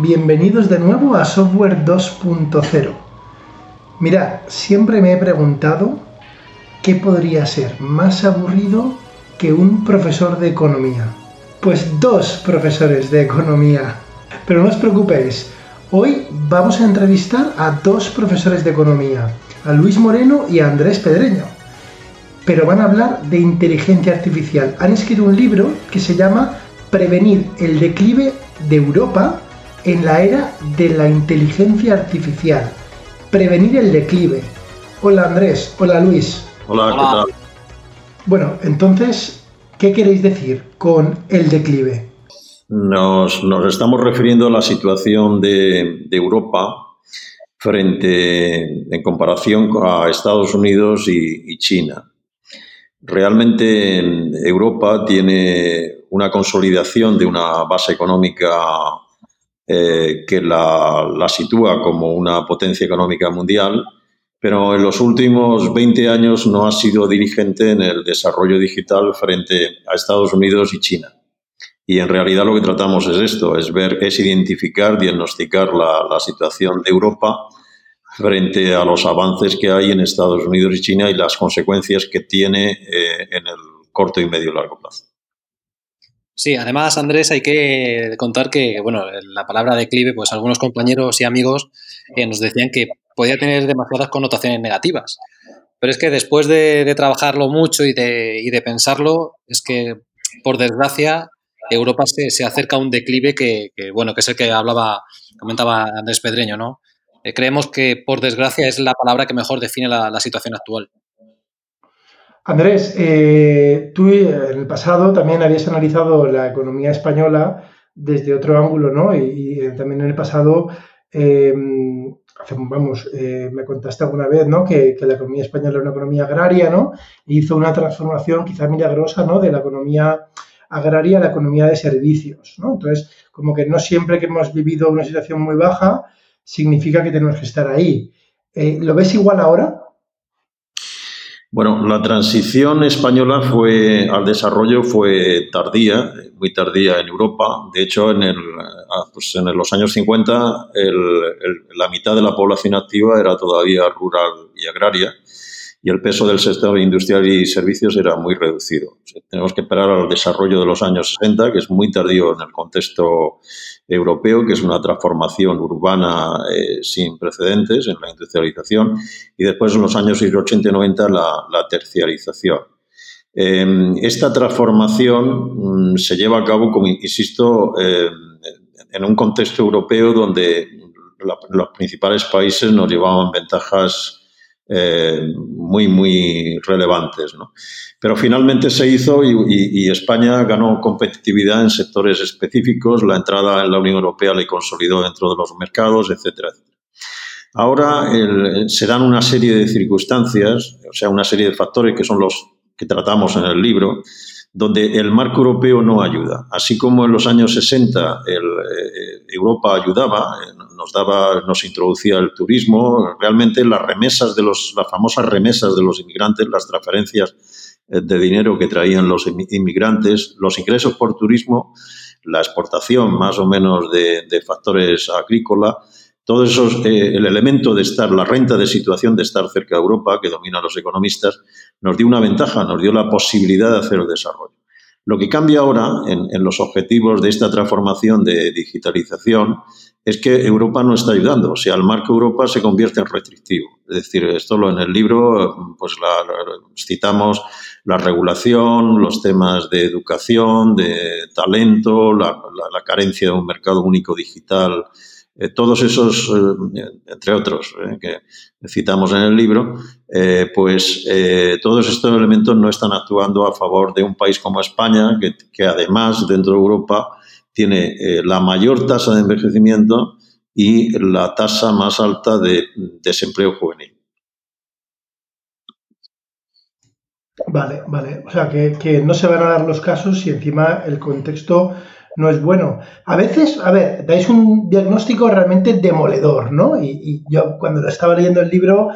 bienvenidos de nuevo a Software 2.0. Mirad, siempre me he preguntado qué podría ser más aburrido que un profesor de economía. Pues dos profesores de economía. Pero no os preocupéis, hoy vamos a entrevistar a dos profesores de economía, a Luis Moreno y a Andrés Pedreño. Pero van a hablar de inteligencia artificial. Han escrito un libro que se llama Prevenir el declive de Europa en la era de la inteligencia artificial. Prevenir el declive. Hola Andrés, hola Luis. Hola, ¿qué tal? Bueno, entonces, ¿qué queréis decir con el declive? Nos, estamos refiriendo a la situación de, Europa frente, en comparación a Estados Unidos y China. Realmente Europa tiene una consolidación de una base económica eh, que la, sitúa como una potencia económica mundial, pero en los últimos 20 años no ha sido dirigente en el desarrollo digital frente a Estados Unidos y China. Y en realidad lo que tratamos es esto, es ver, es identificar, diagnosticar la, situación de Europa frente a los avances que hay en Estados Unidos y China y las consecuencias que tiene eh, en el corto y medio y largo plazo. Sí, además, Andrés, hay que contar que, bueno, la palabra declive, pues algunos compañeros y amigos eh, nos decían que podía tener demasiadas connotaciones negativas. Pero es que después de, trabajarlo mucho y de, y de, pensarlo, es que, por desgracia, Europa se, acerca a un declive que, bueno, que es el que hablaba, comentaba Andrés Pedreño, ¿no? Eh, creemos que, por desgracia, es la palabra que mejor define la situación actual. Andrés, eh, tú en el pasado también habías analizado la economía española desde otro ángulo, ¿no? Y, también en el pasado, em, vamos, eh, me contaste alguna vez, ¿no? Que, la economía española era una economía agraria, ¿no? hizo una transformación quizá milagrosa, ¿no? De la economía agraria a la economía de servicios, ¿no? Entonces, como que no siempre que hemos vivido una situación muy baja significa que tenemos que estar ahí. Eh, ¿Lo ves igual ahora? Bueno, la transición española fue al desarrollo fue tardía, muy tardía en Europa. De hecho, en, el, ah, pues en los años 50 la mitad de la población activa era todavía rural y agraria y el peso del sector industrial y servicios era muy reducido. tenemos que esperar al desarrollo de los años 60, que es muy tardío en el contexto europeo, que es una transformación urbana eh, sin precedentes en la industrialización, y después en los años 80 y 90 la, terciarización. Em, esta transformación mm, se lleva a cabo, como insisto, em, en un contexto europeo donde los principales países nos llevaban ventajas eh, muy, muy relevantes. ¿no? Pero finalmente se hizo y, España ganó competitividad en sectores específicos, la entrada en la Unión Europea le consolidó dentro de los mercados, etcétera, Ahora se dan una serie de circunstancias, o sea, una serie de factores que son los que tratamos en el libro, donde el marco europeo no ayuda. Así como en los años 60 el, eh, Europa ayudaba, nos daba, nos introducía el turismo, realmente las remesas de los, las famosas remesas de los inmigrantes, las transferencias eh, de dinero que traían los inmigrantes, los ingresos por turismo, la exportación más o menos de, factores agrícolas, todo eso, eh, el elemento de estar, la renta de situación de estar cerca de Europa, que dominan los economistas, nos dio una ventaja, nos dio la posibilidad de hacer el desarrollo. Lo que cambia ahora en, los objetivos de esta transformación de digitalización es que Europa no está ayudando. O sea, el marco Europa se convierte en restrictivo. Es decir, esto lo en el libro pues citamos la regulación, los temas de educación, de talento, la carencia de un mercado único digital eh, todos esos, eh, entre otros, eh, que citamos en el libro, pues todos estos elementos no están actuando a favor de un país como España, que, además dentro de Europa tiene la mayor tasa de envejecimiento y la tasa más alta de desempleo juvenil. Vale, vale. O sea, que, que, no se van a dar los casos si encima el contexto no es bueno. A veces, a ver, dais un diagnóstico realmente demoledor, ¿no? Y, yo cuando estaba leyendo el libro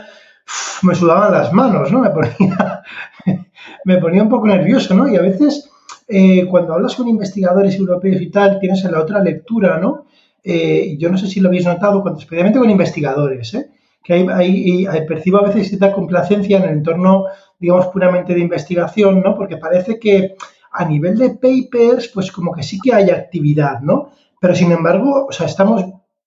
me sudaban las manos, ¿no? Me ponía, me ponía un poco nervioso, ¿no? Y a veces eh, cuando hablas con investigadores europeos y tal, tienes en la otra lectura, ¿no? eh, yo no sé si lo habéis notado, especialmente con investigadores, ¿eh? que hay, hay, percibo a veces cierta complacencia en el entorno, digamos, puramente de investigación, ¿no? Porque parece que a nivel de papers, pues como que sí que hay actividad, ¿no? Pero sin embargo, o sea, estamos,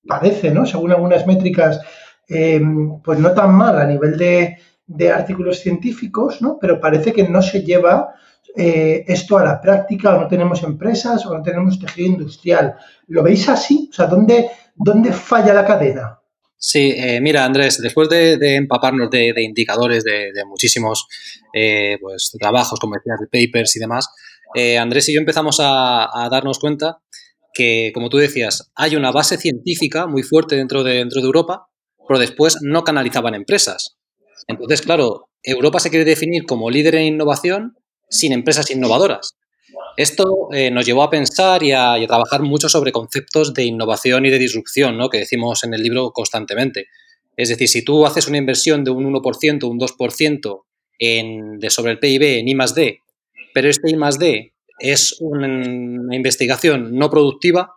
parece, ¿no? Según algunas métricas, eh, pues no tan mal a nivel de, de, artículos científicos, ¿no? Pero parece que no se lleva eh, esto a la práctica, o no tenemos empresas, o no tenemos tejido industrial. ¿Lo veis así? O sea, ¿dónde, dónde falla la cadena? Sí, eh, mira, Andrés, después de, empaparnos de, indicadores de, muchísimos pues, trabajos, como decías, de papers y demás, eh, Andrés y yo empezamos a, darnos cuenta que, como tú decías, hay una base científica muy fuerte dentro de, Europa, pero después no canalizaban empresas. Entonces, claro, Europa se quiere definir como líder en innovación sin empresas innovadoras. Esto eh, nos llevó a pensar y a, trabajar mucho sobre conceptos de innovación y de disrupción, ¿no? que decimos en el libro constantemente. Es decir, si tú haces una inversión de un 1%, un 2% en, de sobre el PIB en I D, pero este I D es una, investigación no productiva,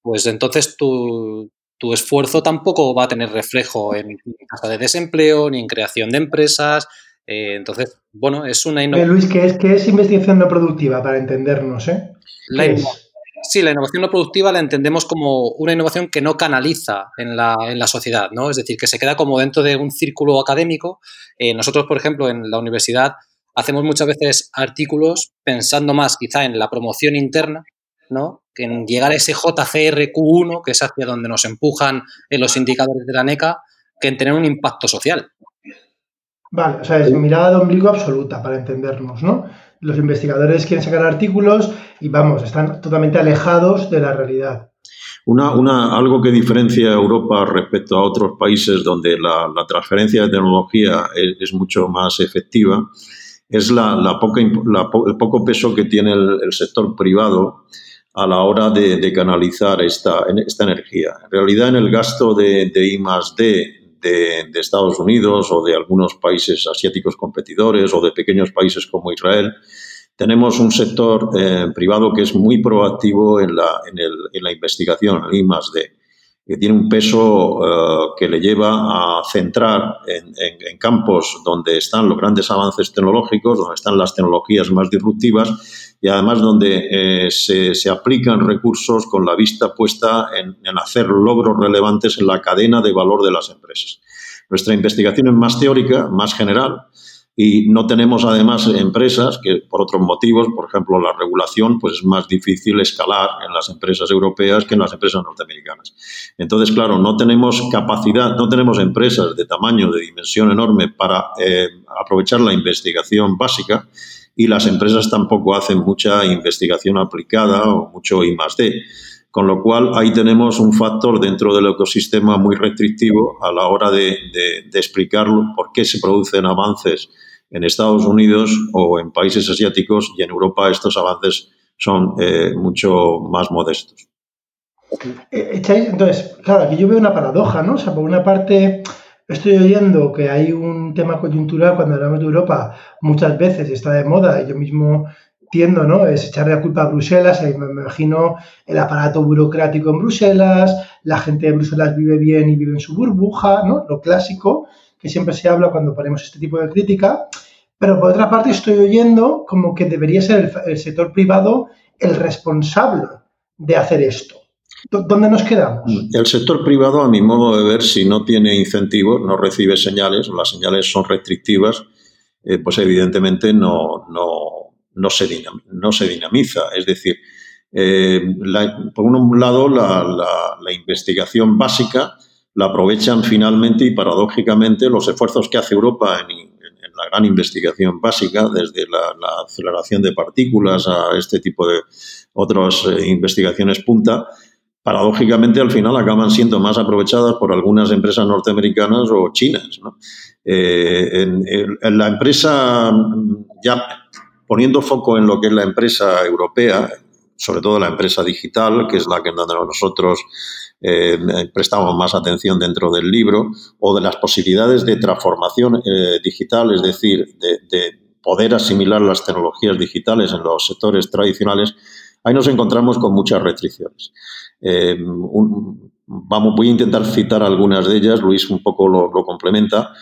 pues entonces tu, tu, esfuerzo tampoco va a tener reflejo en tasa de desempleo, ni en creación de empresas, eh, entonces, bueno, es una innovación. Luis, ¿qué es, ¿qué es investigación no productiva para entendernos? Eh? Sí, la innovación no productiva la entendemos como una innovación que no canaliza en la, en la sociedad, ¿no? Es decir, que se queda como dentro de un círculo académico. Eh, nosotros, por ejemplo, en la universidad hacemos muchas veces artículos pensando más quizá en la promoción interna, ¿no? Que en llegar a ese JCRQ1, que es hacia donde nos empujan en los indicadores de la NECA, que en tener un impacto social. Vale, o sea, es mirada de ombligo absoluta para entendernos, ¿no? Los investigadores quieren sacar artículos y vamos, están totalmente alejados de la realidad. Una, una, algo que diferencia a Europa respecto a otros países donde la, transferencia de tecnología es, mucho más efectiva es la, la poca, el poco peso que tiene el, sector privado a la hora de, canalizar esta, esta energía. En realidad, en el gasto de, de I D de, Estados Unidos o de algunos países asiáticos competidores o de pequeños países como Israel, tenemos un sector eh, privado que es muy proactivo en la, en, el, en la investigación, en I que tiene un peso eh, que le lleva a centrar en, campos donde están los grandes avances tecnológicos, donde están las tecnologías más disruptivas y además donde eh, se, aplican recursos con la vista puesta en, hacer logros relevantes en la cadena de valor de las empresas. Nuestra investigación es más teórica, más general, y no tenemos además empresas que por otros motivos, por ejemplo la regulación, pues es más difícil escalar en las empresas europeas que en las empresas norteamericanas. Entonces, claro, no tenemos capacidad, no tenemos empresas de tamaño, de dimensión enorme para eh, aprovechar la investigación básica y las empresas tampoco hacen mucha investigación aplicada o mucho I más D. Con lo cual, ahí tenemos un factor dentro del ecosistema muy restrictivo a la hora de, de explicar por qué se producen avances en Estados Unidos o en países asiáticos y en Europa estos avances son eh, mucho más modestos. Eh, entonces, claro, aquí yo veo una paradoja, ¿no? O sea, por una parte estoy oyendo que hay un tema coyuntural cuando hablamos de Europa muchas veces está de moda y yo mismo tiendo, ¿no? Es echarle la culpa a Bruselas, y me imagino el aparato burocrático en Bruselas, la gente de Bruselas vive bien y vive en su burbuja, ¿no? Lo clásico, que siempre se habla cuando ponemos este tipo de crítica, pero por otra parte estoy oyendo como que debería ser el, sector privado el responsable de hacer esto. ¿Dónde nos quedamos? El sector privado, a mi modo de ver, si no tiene incentivos, no recibe señales, las señales son restrictivas, eh, pues evidentemente no, no, no, se, no se dinamiza. Es decir, eh, por un lado, la, investigación básica la aprovechan finalmente y paradójicamente los esfuerzos que hace Europa en, la gran investigación básica, desde la, aceleración de partículas a este tipo de otras eh, investigaciones punta, paradójicamente al final acaban siendo más aprovechadas por algunas empresas norteamericanas o chinas. Eh, en, la empresa, ya poniendo foco en lo que es la empresa europea, sobre todo la empresa digital, que es la que nosotros eh, prestamos más atención dentro del libro, o de las posibilidades de transformación eh, digital, es decir, de, poder asimilar las tecnologías digitales en los sectores tradicionales, ahí nos encontramos con muchas restricciones. Eh, vamos, voy a intentar citar algunas de ellas, Luis un poco lo, complementa.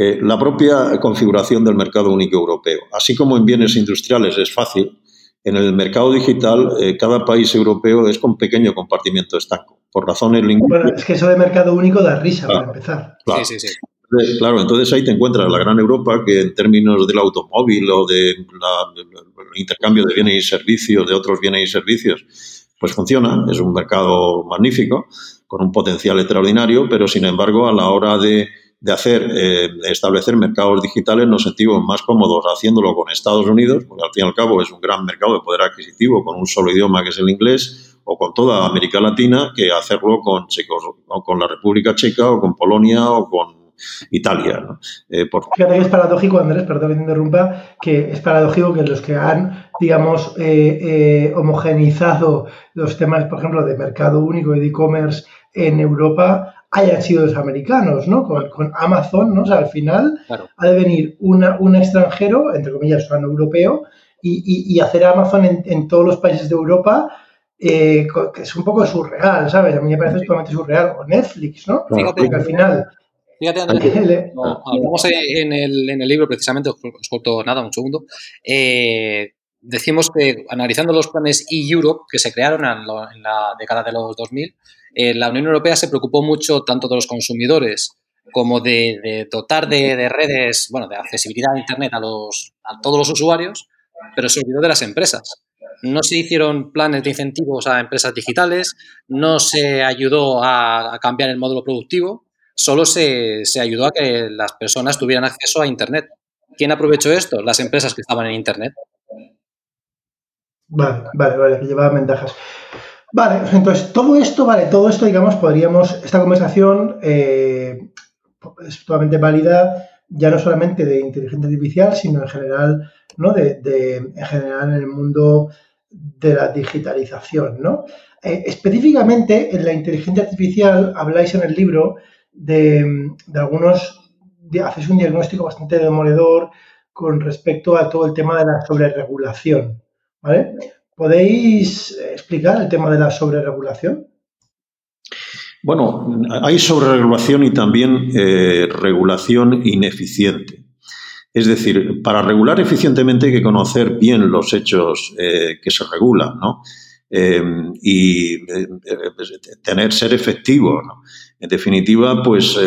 Eh, la propia configuración del mercado único europeo. Así como en bienes industriales es fácil, en el mercado digital eh, cada país europeo es con pequeño compartimiento estanco, por razones lingüísticas. Bueno, es que eso de mercado único da risa para empezar. Claro. Sí, sí, sí. Claro, entonces ahí te encuentras la gran Europa que en términos del automóvil o del intercambio de bienes y servicios, de otros bienes y servicios, pues funciona, es un mercado magnífico, con un potencial extraordinario, pero sin embargo a la hora de, hacer, eh, establecer mercados digitales nos sentimos más cómodos haciéndolo con Estados Unidos, porque al fin y al cabo es un gran mercado de poder adquisitivo con un solo idioma que es el inglés, o con toda América Latina, que hacerlo con, o con la República Checa o con Polonia o con Italia. Eh, Fíjate que es paradójico, Andrés, perdón que te interrumpa, que es paradójico que los que han, digamos, eh, eh, homogenizado los temas, por ejemplo, de mercado único y de e-commerce en Europa hayan sido los americanos, ¿no? Con, Amazon, ¿no? O sea, al final ha de venir un extranjero, entre comillas, un europeo, y, hacer Amazon en, todos los países de Europa, que es un poco surreal, ¿sabes? A mí me parece totalmente surreal. O Netflix, ¿no? Porque al final Fíjate, Andrés, hablamos en el, en el, libro, precisamente, os corto nada, un segundo, eh, decimos que analizando los planes e-Europe que se crearon en, la década de los 2000, eh, la Unión Europea se preocupó mucho tanto de los consumidores como de, dotar de, redes, bueno, de accesibilidad a Internet a, todos los usuarios, pero se olvidó de las empresas. No se hicieron planes de incentivos a empresas digitales, no se ayudó a cambiar el módulo productivo solo se, ayudó a que las personas tuvieran acceso a Internet. ¿Quién aprovechó esto? Las empresas que estaban en Internet. Vale, vale, vale, que llevaban ventajas. Vale, entonces todo esto, vale, todo esto, digamos, podríamos, esta conversación eh, es totalmente válida ya no solamente de inteligencia artificial, sino en general, ¿no? De, en general en el mundo de la digitalización, ¿no? Eh, específicamente en la inteligencia artificial habláis en el libro de, algunos, hacéis un diagnóstico bastante demoledor con respecto a todo el tema de la sobreregulación. ¿vale? ¿Podéis explicar el tema de la sobreregulación? Bueno, hay sobreregulación y también eh, regulación ineficiente. Es decir, para regular eficientemente hay que conocer bien los hechos eh, que se regulan, ¿no? Eh, y tener ser efectivo. En definitiva, pues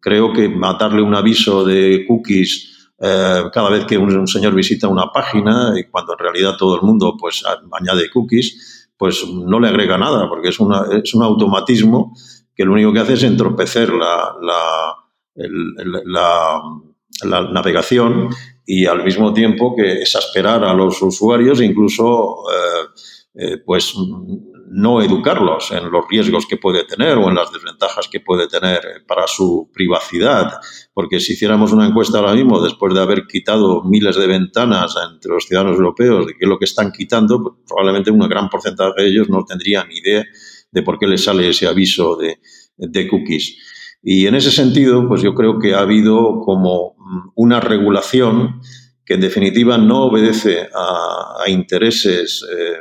creo que darle un aviso de cookies eh, cada vez que un, señor visita una página y cuando en realidad todo el mundo pues añade cookies, pues no le agrega nada porque es, una, es un automatismo que lo único que hace es entorpecer la, la, navegación y al mismo tiempo que exasperar a los usuarios incluso eh, pues no educarlos en los riesgos que puede tener o en las desventajas que puede tener para su privacidad. Porque si hiciéramos una encuesta ahora mismo, después de haber quitado miles de ventanas entre los ciudadanos europeos de qué es lo que están quitando, pues probablemente un gran porcentaje de ellos no tendrían ni idea de por qué les sale ese aviso de, cookies. Y en ese sentido, pues yo creo que ha habido como una regulación que en definitiva no obedece a, intereses eh,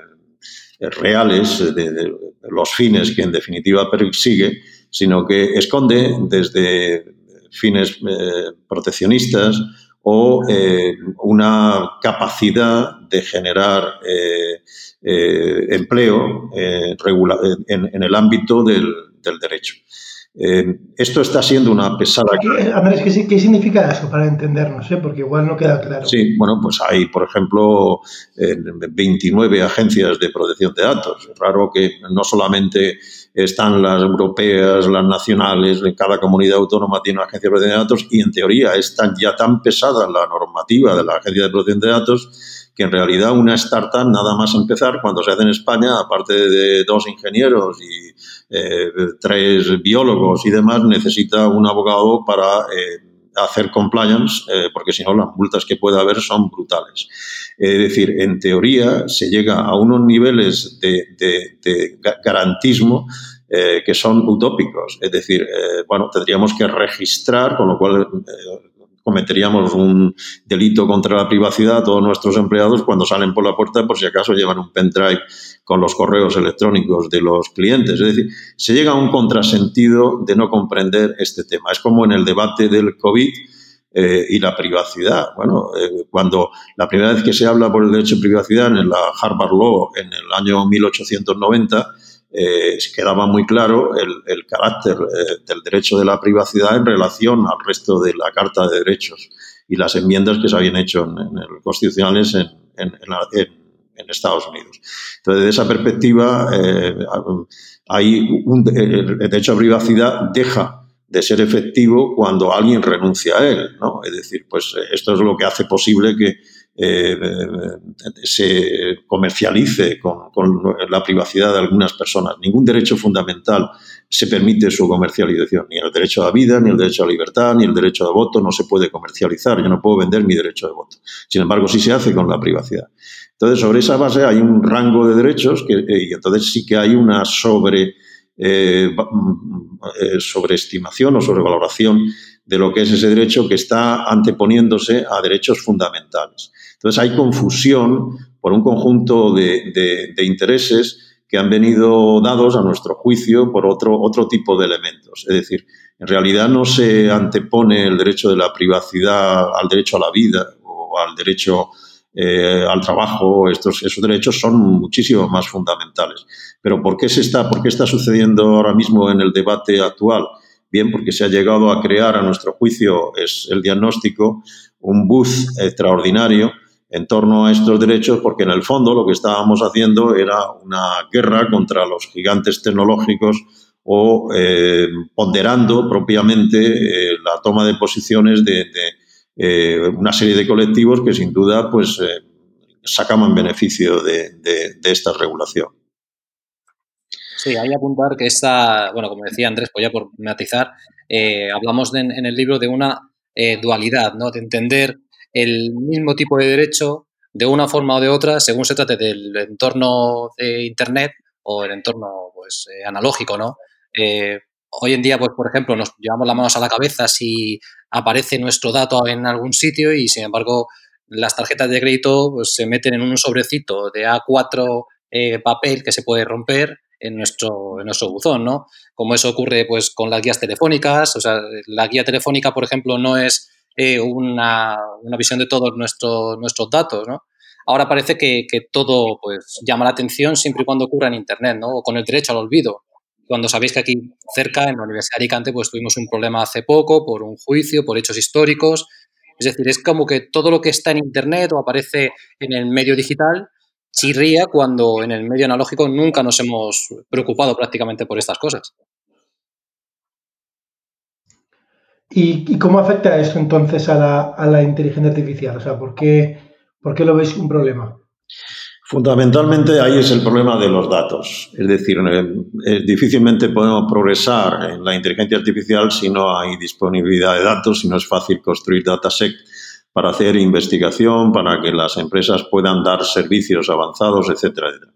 reales de, los fines que en definitiva persigue, sino que esconde desde fines eh, proteccionistas o eh, una capacidad de generar eh, empleo en, el ámbito del derecho. Eh, esto está siendo una pesada. Andrés, ¿qué, significa eso para entendernos? Eh? Porque igual no queda claro. Sí, bueno, pues hay, por ejemplo, 29 agencias de protección de datos. Es raro que no solamente están las europeas, las nacionales, cada comunidad autónoma tiene una agencia de protección de datos y en teoría es ya tan pesada la normativa de la agencia de protección de datos que en realidad una startup nada más empezar cuando se hace en España, aparte de dos ingenieros y eh, tres biólogos y demás, necesita un abogado para eh, hacer compliance, eh, porque si no las multas que puede haber son brutales. Es decir, en teoría se llega a unos niveles de, garantismo que son utópicos. Es decir, bueno, tendríamos que registrar, con lo cual cometeríamos un delito contra la privacidad todos nuestros empleados cuando salen por la puerta por si acaso llevan un pendrive con los correos electrónicos de los clientes. Es decir, se llega a un contrasentido de no comprender este tema. Es como en el debate del COVID eh, y la privacidad. Bueno, eh, cuando la primera vez que se habla por el derecho de privacidad en la Harvard Law en el año 1890, eh, quedaba muy claro el, carácter eh, del derecho de la privacidad en relación al resto de la Carta de Derechos y las enmiendas que se habían hecho en, en constitucionales en, en, Estados Unidos. Entonces, desde esa perspectiva, eh, hay un, el derecho a privacidad deja de ser efectivo cuando alguien renuncia a él. ¿no? Es decir, pues esto es lo que hace posible que eh, se comercialice con, la privacidad de algunas personas. Ningún derecho fundamental se permite su comercialización, ni el derecho a la vida, ni el derecho a la libertad, ni el derecho de voto no se puede comercializar. Yo no puedo vender mi derecho de voto. Sin embargo, sí se hace con la privacidad. Entonces, sobre esa base hay un rango de derechos que, eh, y entonces sí que hay una sobre, eh, sobreestimación o sobrevaloración de lo que es ese derecho que está anteponiéndose a derechos fundamentales. Entonces hay confusión por un conjunto de, intereses que han venido dados a nuestro juicio por otro, otro tipo de elementos. Es decir, en realidad no se antepone el derecho de la privacidad al derecho a la vida o al derecho eh, al trabajo. Estos, esos derechos son muchísimo más fundamentales. Pero ¿por qué, se está, ¿por qué está sucediendo ahora mismo en el debate actual? Bien, porque se ha llegado a crear, a nuestro juicio, es el diagnóstico, un buzz extraordinario en torno a estos derechos, porque en el fondo lo que estábamos haciendo era una guerra contra los gigantes tecnológicos o eh, ponderando propiamente eh, la toma de posiciones de, eh, una serie de colectivos que sin duda pues sacaban beneficio de, esta regulación. Sí, hay que apuntar que esta, bueno, como decía Andrés, pues ya por matizar, hablamos en el libro de una dualidad, ¿no? De entender el mismo tipo de derecho de una forma o de otra según se trate del entorno de Internet o el entorno pues, eh, analógico, ¿no? Eh, hoy en día, pues, por ejemplo, nos llevamos las manos a la cabeza si aparece nuestro dato en algún sitio y, sin embargo, las tarjetas de crédito pues, se meten en un sobrecito de A4 eh, papel que se puede romper en nuestro, en nuestro buzón, ¿no? Como eso ocurre pues con las guías telefónicas, o sea, la guía telefónica, por ejemplo, no es eh, una, visión de todos nuestros, nuestros datos, ¿no? Ahora parece que, todo pues, llama la atención siempre y cuando ocurra en Internet, ¿no? O con el derecho al olvido. Cuando sabéis que aquí cerca, en la Universidad de Alicante, pues tuvimos un problema hace poco por un juicio, por hechos históricos. Es decir, es como que todo lo que está en Internet o aparece en el medio digital chirría cuando en el medio analógico nunca nos hemos preocupado prácticamente por estas cosas. ¿Y, cómo afecta esto entonces a la, a la, inteligencia artificial? O sea, ¿por qué, ¿por qué lo veis un problema? Fundamentalmente ahí es el problema de los datos. Es decir, eh, eh, difícilmente podemos progresar en la inteligencia artificial si no hay disponibilidad de datos, si no es fácil construir dataset para hacer investigación, para que las empresas puedan dar servicios avanzados, etcétera, etcétera.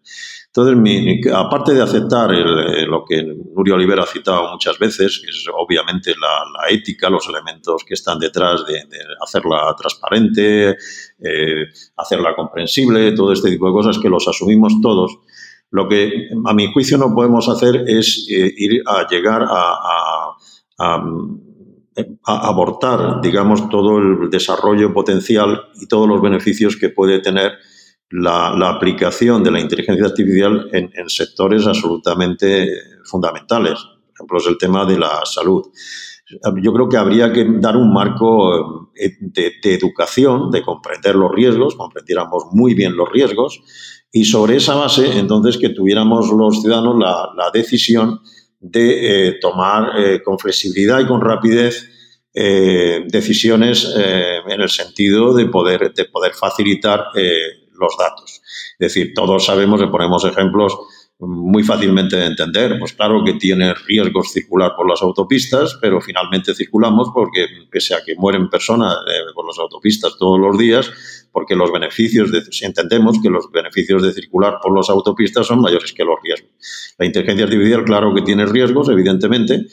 Entonces, aparte de aceptar eh, lo que Nurio Olivera ha citado muchas veces, que es obviamente la, ética, los elementos que están detrás de, hacerla transparente, eh, hacerla comprensible, todo este tipo de cosas que los asumimos todos, lo que a mi juicio no podemos hacer es eh, ir a llegar a, a, a abortar, digamos, todo el desarrollo potencial y todos los beneficios que puede tener la, aplicación de la inteligencia artificial en, sectores absolutamente fundamentales. Por ejemplo, es el tema de la salud. Yo creo que habría que dar un marco eh, de, educación, de comprender los riesgos, comprendiéramos muy bien los riesgos y sobre esa base, entonces, que tuviéramos los ciudadanos la, decisión de eh, tomar eh, con flexibilidad y con rapidez decisiones en el sentido de poder, de poder facilitar los datos. Es decir, todos sabemos que ponemos ejemplos muy fácilmente de entender. Pues claro que tiene riesgos circular por las autopistas, pero finalmente circulamos porque, pese a que mueren personas eh, por las autopistas todos los días, porque los beneficios, de, si entendemos que los beneficios de circular por las autopistas son mayores que los riesgos. La inteligencia artificial, claro que tiene riesgos, evidentemente,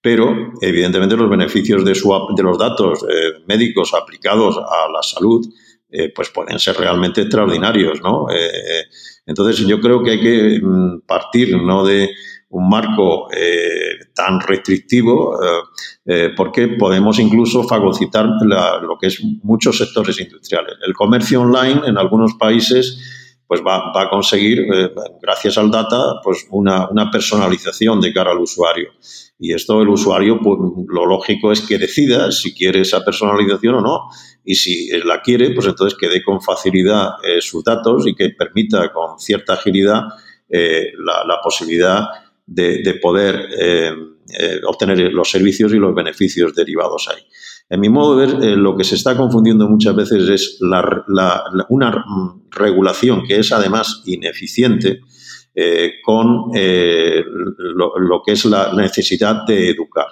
pero evidentemente los beneficios de, su, de los datos eh, médicos aplicados a la salud eh, pues pueden ser realmente extraordinarios, ¿no? Eh, entonces yo creo que hay que mm, partir no de un marco tan restrictivo porque podemos incluso fagocitar lo que es muchos sectores industriales. El comercio online en algunos países pues va, a conseguir, eh, gracias al data, pues una, personalización de cara al usuario. Y esto el usuario, pues lo lógico es que decida si quiere esa personalización o no. Y si la quiere, pues entonces que dé con facilidad eh, sus datos y que permita con cierta agilidad eh, la, posibilidad de, poder obtener los servicios y los beneficios derivados ahí. En mi modo de ver, eh, lo que se está confundiendo muchas veces es una regulación que es además ineficiente eh, con eh, lo, que es la necesidad de educar.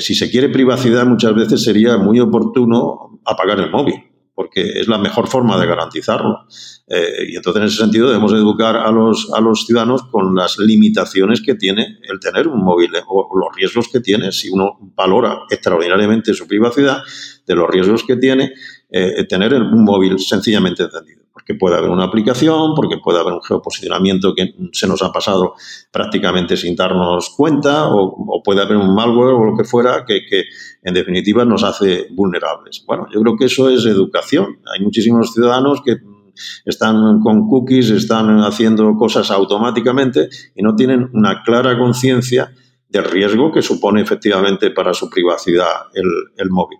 si se quiere privacidad, muchas veces sería muy oportuno apagar el móvil porque es la mejor forma de garantizarlo. Eh, y entonces, en ese sentido, debemos educar a los, a los ciudadanos con las limitaciones que tiene el tener un móvil eh, o los riesgos que tiene. Si uno valora extraordinariamente su privacidad, de los riesgos que tiene eh, tener un móvil sencillamente encendido porque puede haber una aplicación, porque puede haber un geoposicionamiento que se nos ha pasado prácticamente sin darnos cuenta, o, puede haber un malware o lo que fuera que, en definitiva nos hace vulnerables. Bueno, yo creo que eso es educación. Hay muchísimos ciudadanos que están con cookies, están haciendo cosas automáticamente y no tienen una clara conciencia del riesgo que supone efectivamente para su privacidad el, móvil.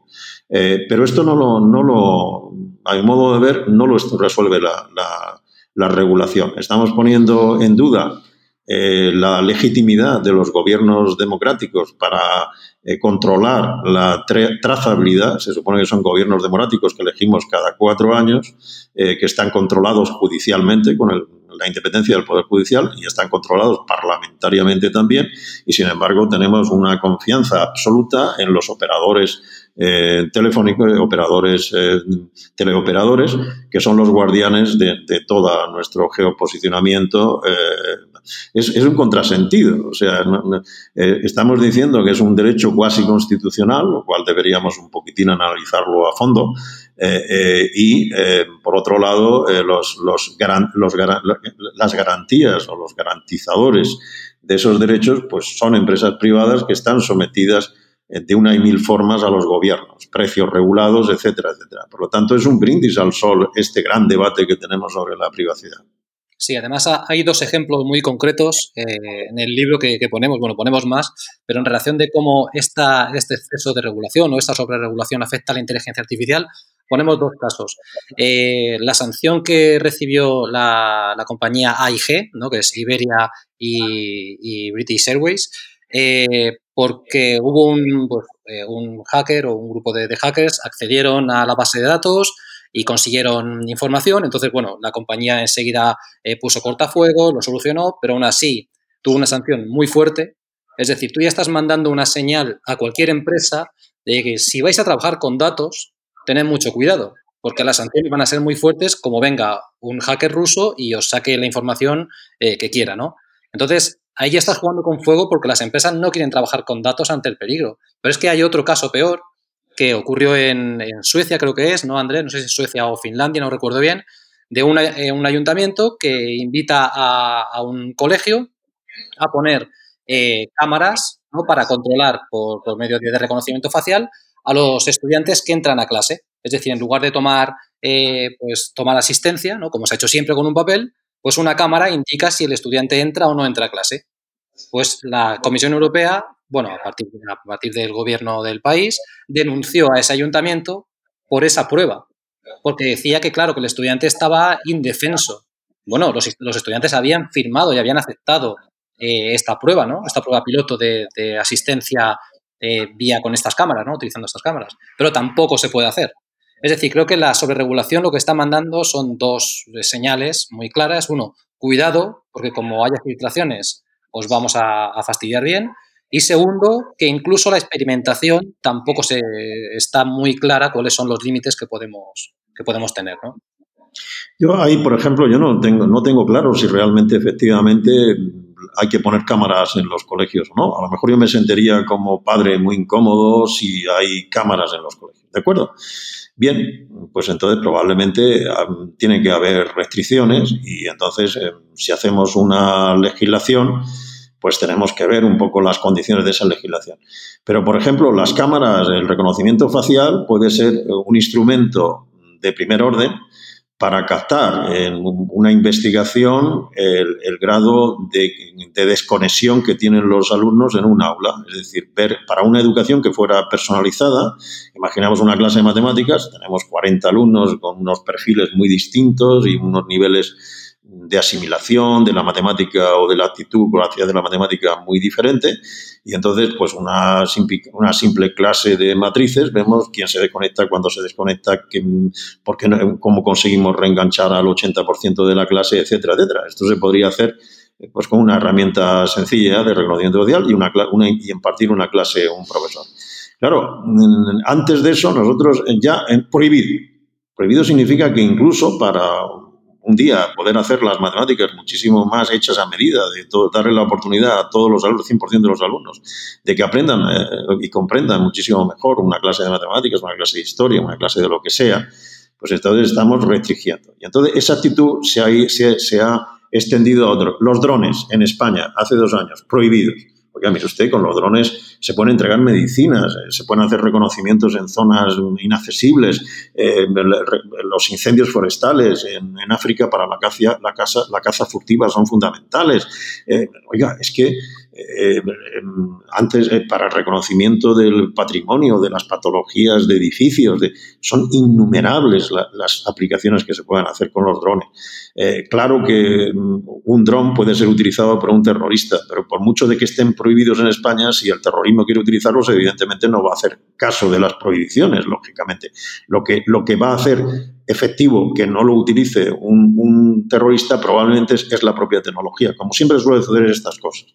Eh, pero esto no lo, no lo, a mi modo de ver, no lo resuelve la, regulación. Estamos poniendo en duda eh, la legitimidad de los gobiernos democráticos para eh, controlar la trazabilidad. Se supone que son gobiernos democráticos que elegimos cada cuatro años, que están controlados judicialmente con el la independencia del Poder Judicial y están controlados parlamentariamente también y sin embargo tenemos una confianza absoluta en los operadores eh, telefónicos, operadores, eh, teleoperadores, que son los guardianes de, todo nuestro geoposicionamiento. Eh, es, un contrasentido. O sea, estamos diciendo que es un derecho cuasi constitucional, lo cual deberíamos un poquitín analizarlo a fondo. y, por otro lado, los, los, los, las garantías o los garantizadores de esos derechos pues son empresas privadas que están sometidas eh, de una y mil formas a los gobiernos, precios regulados, etcétera, etcétera. Por lo tanto, es un brindis al sol este gran debate que tenemos sobre la privacidad. Sí, además hay dos ejemplos muy concretos eh, en el libro que, ponemos, bueno, ponemos más, pero en relación de cómo esta, este exceso de regulación o esta sobreregulación afecta a la inteligencia artificial, ponemos dos casos. Eh, la sanción que recibió la, compañía AIG, ¿no? que es Iberia y, British Airways, porque hubo un, pues, eh, un hacker o un grupo de, hackers accedieron a la base de datos y consiguieron información. Entonces, bueno, la compañía enseguida eh, puso cortafuego, lo solucionó, pero aún así tuvo una sanción muy fuerte. Es decir, tú ya estás mandando una señal a cualquier empresa de que si vais a trabajar con datos, tened mucho cuidado, porque las sanciones van a ser muy fuertes como venga un hacker ruso y os saque la información eh, que quiera, ¿no? Entonces, ahí ya estás jugando con fuego porque las empresas no quieren trabajar con datos ante el peligro. Pero es que hay otro caso peor que ocurrió en, Suecia, creo que es, ¿no, Andrés? No sé si es Suecia o Finlandia, no recuerdo bien, de eh, un ayuntamiento que invita a, un colegio a poner eh, cámaras ¿no? para controlar por, medio de reconocimiento facial a los estudiantes que entran a clase. Es decir, en lugar de tomar, eh, pues, tomar asistencia, ¿no? como se ha hecho siempre con un papel, pues una cámara indica si el estudiante entra o no entra a clase. Pues la Comisión Europea, bueno, a partir, del gobierno del país, denunció a ese ayuntamiento por esa prueba, porque decía que, claro, que el estudiante estaba indefenso. Bueno, los, estudiantes habían firmado y habían aceptado eh, esta prueba, ¿no? Esta prueba piloto de, asistencia eh, vía con estas cámaras, ¿no? Utilizando estas cámaras. Pero tampoco se puede hacer. Es decir, creo que la sobreregulación lo que está mandando son dos señales muy claras. Uno, cuidado, porque como haya filtraciones, os vamos a, fastidiar bien. Y segundo, que incluso la experimentación tampoco se está muy clara cuáles son los límites que podemos, que podemos tener. Yo ahí, por ejemplo, yo no tengo, no tengo claro si realmente efectivamente hay que poner cámaras en los colegios, ¿no? A lo mejor yo me sentiría como padre muy incómodo si hay cámaras en los colegios, ¿de acuerdo? Bien, pues entonces probablemente tiene que haber restricciones y entonces eh, si hacemos una legislación, pues tenemos que ver un poco las condiciones de esa legislación. Pero, por ejemplo, las cámaras, el reconocimiento facial puede ser un instrumento de primer orden para captar en una investigación el, grado de, desconexión que tienen los alumnos en un aula. Es decir, ver para una educación que fuera personalizada, imaginamos una clase de matemáticas, tenemos 40 alumnos con unos perfiles muy distintos y unos niveles de asimilación de la matemática o de la actitud o la de la matemática muy diferente. Y entonces, pues una simple, una simple clase de matrices, vemos quién se desconecta, cuándo se desconecta, porque cómo conseguimos reenganchar al 80% de la clase, etcétera, etcétera. Esto se podría hacer pues con una herramienta sencilla de reconocimiento social y, una, una, y impartir una clase un profesor. Claro, antes de eso nosotros ya prohibido. Prohibido significa que incluso para un día poder hacer las matemáticas muchísimo más hechas a medida, de darle la oportunidad a todos los alumnos, 100% de los alumnos, de que aprendan eh, y comprendan muchísimo mejor una clase de matemáticas, una clase de historia, una clase de lo que sea, pues entonces estamos restringiendo. Y entonces esa actitud se ha, se ha extendido a otros. Los drones en España, hace dos años, prohibidos. Oiga, mire usted, con los drones se pueden entregar medicinas, eh, se pueden hacer reconocimientos en zonas inaccesibles, eh, los incendios forestales en, África para la caza, la, caza, furtiva son fundamentales. Eh, oiga, es que eh, em, antes eh, para reconocimiento del patrimonio, de las patologías de edificios, son innumerables las aplicaciones que se pueden hacer con los drones. Eh, claro que mm, un dron puede ser utilizado por un terrorista, pero por mucho de que estén prohibidos en España, si el terrorismo quiere utilizarlos, evidentemente no va a hacer caso de las prohibiciones, lógicamente. Lo que, lo que va a hacer efectivo que no lo utilice un, terrorista probablemente es, la propia tecnología, como siempre suele suceder estas cosas.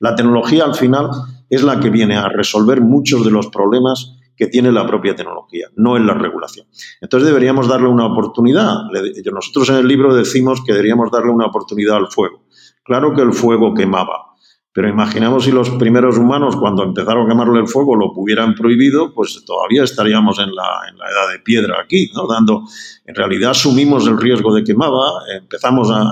La tecnología al final es la que viene a resolver muchos de los problemas que tiene la propia tecnología, no en la regulación. Entonces deberíamos darle una oportunidad. Nosotros en el libro decimos que deberíamos darle una oportunidad al fuego. Claro que el fuego quemaba, pero imaginemos si los primeros humanos, cuando empezaron a quemarle el fuego, lo hubieran prohibido, pues todavía estaríamos en la, edad de piedra aquí, ¿no? Dando, en realidad asumimos el riesgo de quemaba, empezamos a,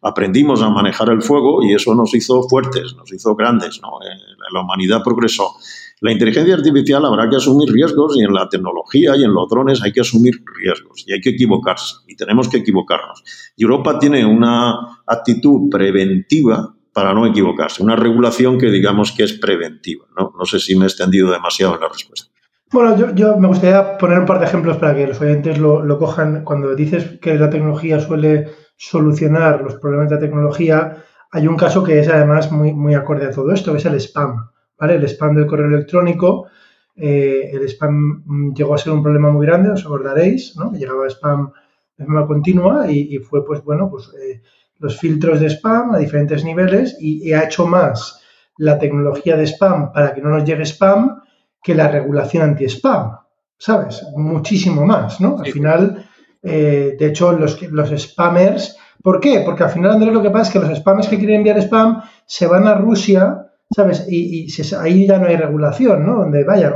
aprendimos a manejar el fuego y eso nos hizo fuertes, nos hizo grandes, ¿no? Eh, la humanidad progresó. La inteligencia artificial habrá que asumir riesgos y en la tecnología y en los drones hay que asumir riesgos y hay que equivocarse y tenemos que equivocarnos. Europa tiene una actitud preventiva para no equivocarse. Una regulación que digamos que es preventiva. No, no sé si me he extendido demasiado en la respuesta. Bueno, yo, me gustaría poner un par de ejemplos para que los oyentes lo, cojan. Cuando dices que la tecnología suele solucionar los problemas de la tecnología, hay un caso que es además muy, muy acorde a todo esto, que es el spam. ¿vale? El spam del correo electrónico. Eh, el spam llegó a ser un problema muy grande, os acordaréis, ¿no? Llegaba spam de forma continua y, y fue, pues bueno, pues eh, los filtros de spam a diferentes niveles y, ha hecho más la tecnología de spam para que no nos llegue spam que la regulación anti-spam, ¿sabes? Muchísimo más, ¿no? Al final, eh, de hecho, los, los spammers, ¿por qué? Porque al final, Andrés, lo que pasa es que los spammers que quieren enviar spam se van a Rusia, ¿sabes? Y, ahí ya no hay regulación, ¿no? Donde vayan,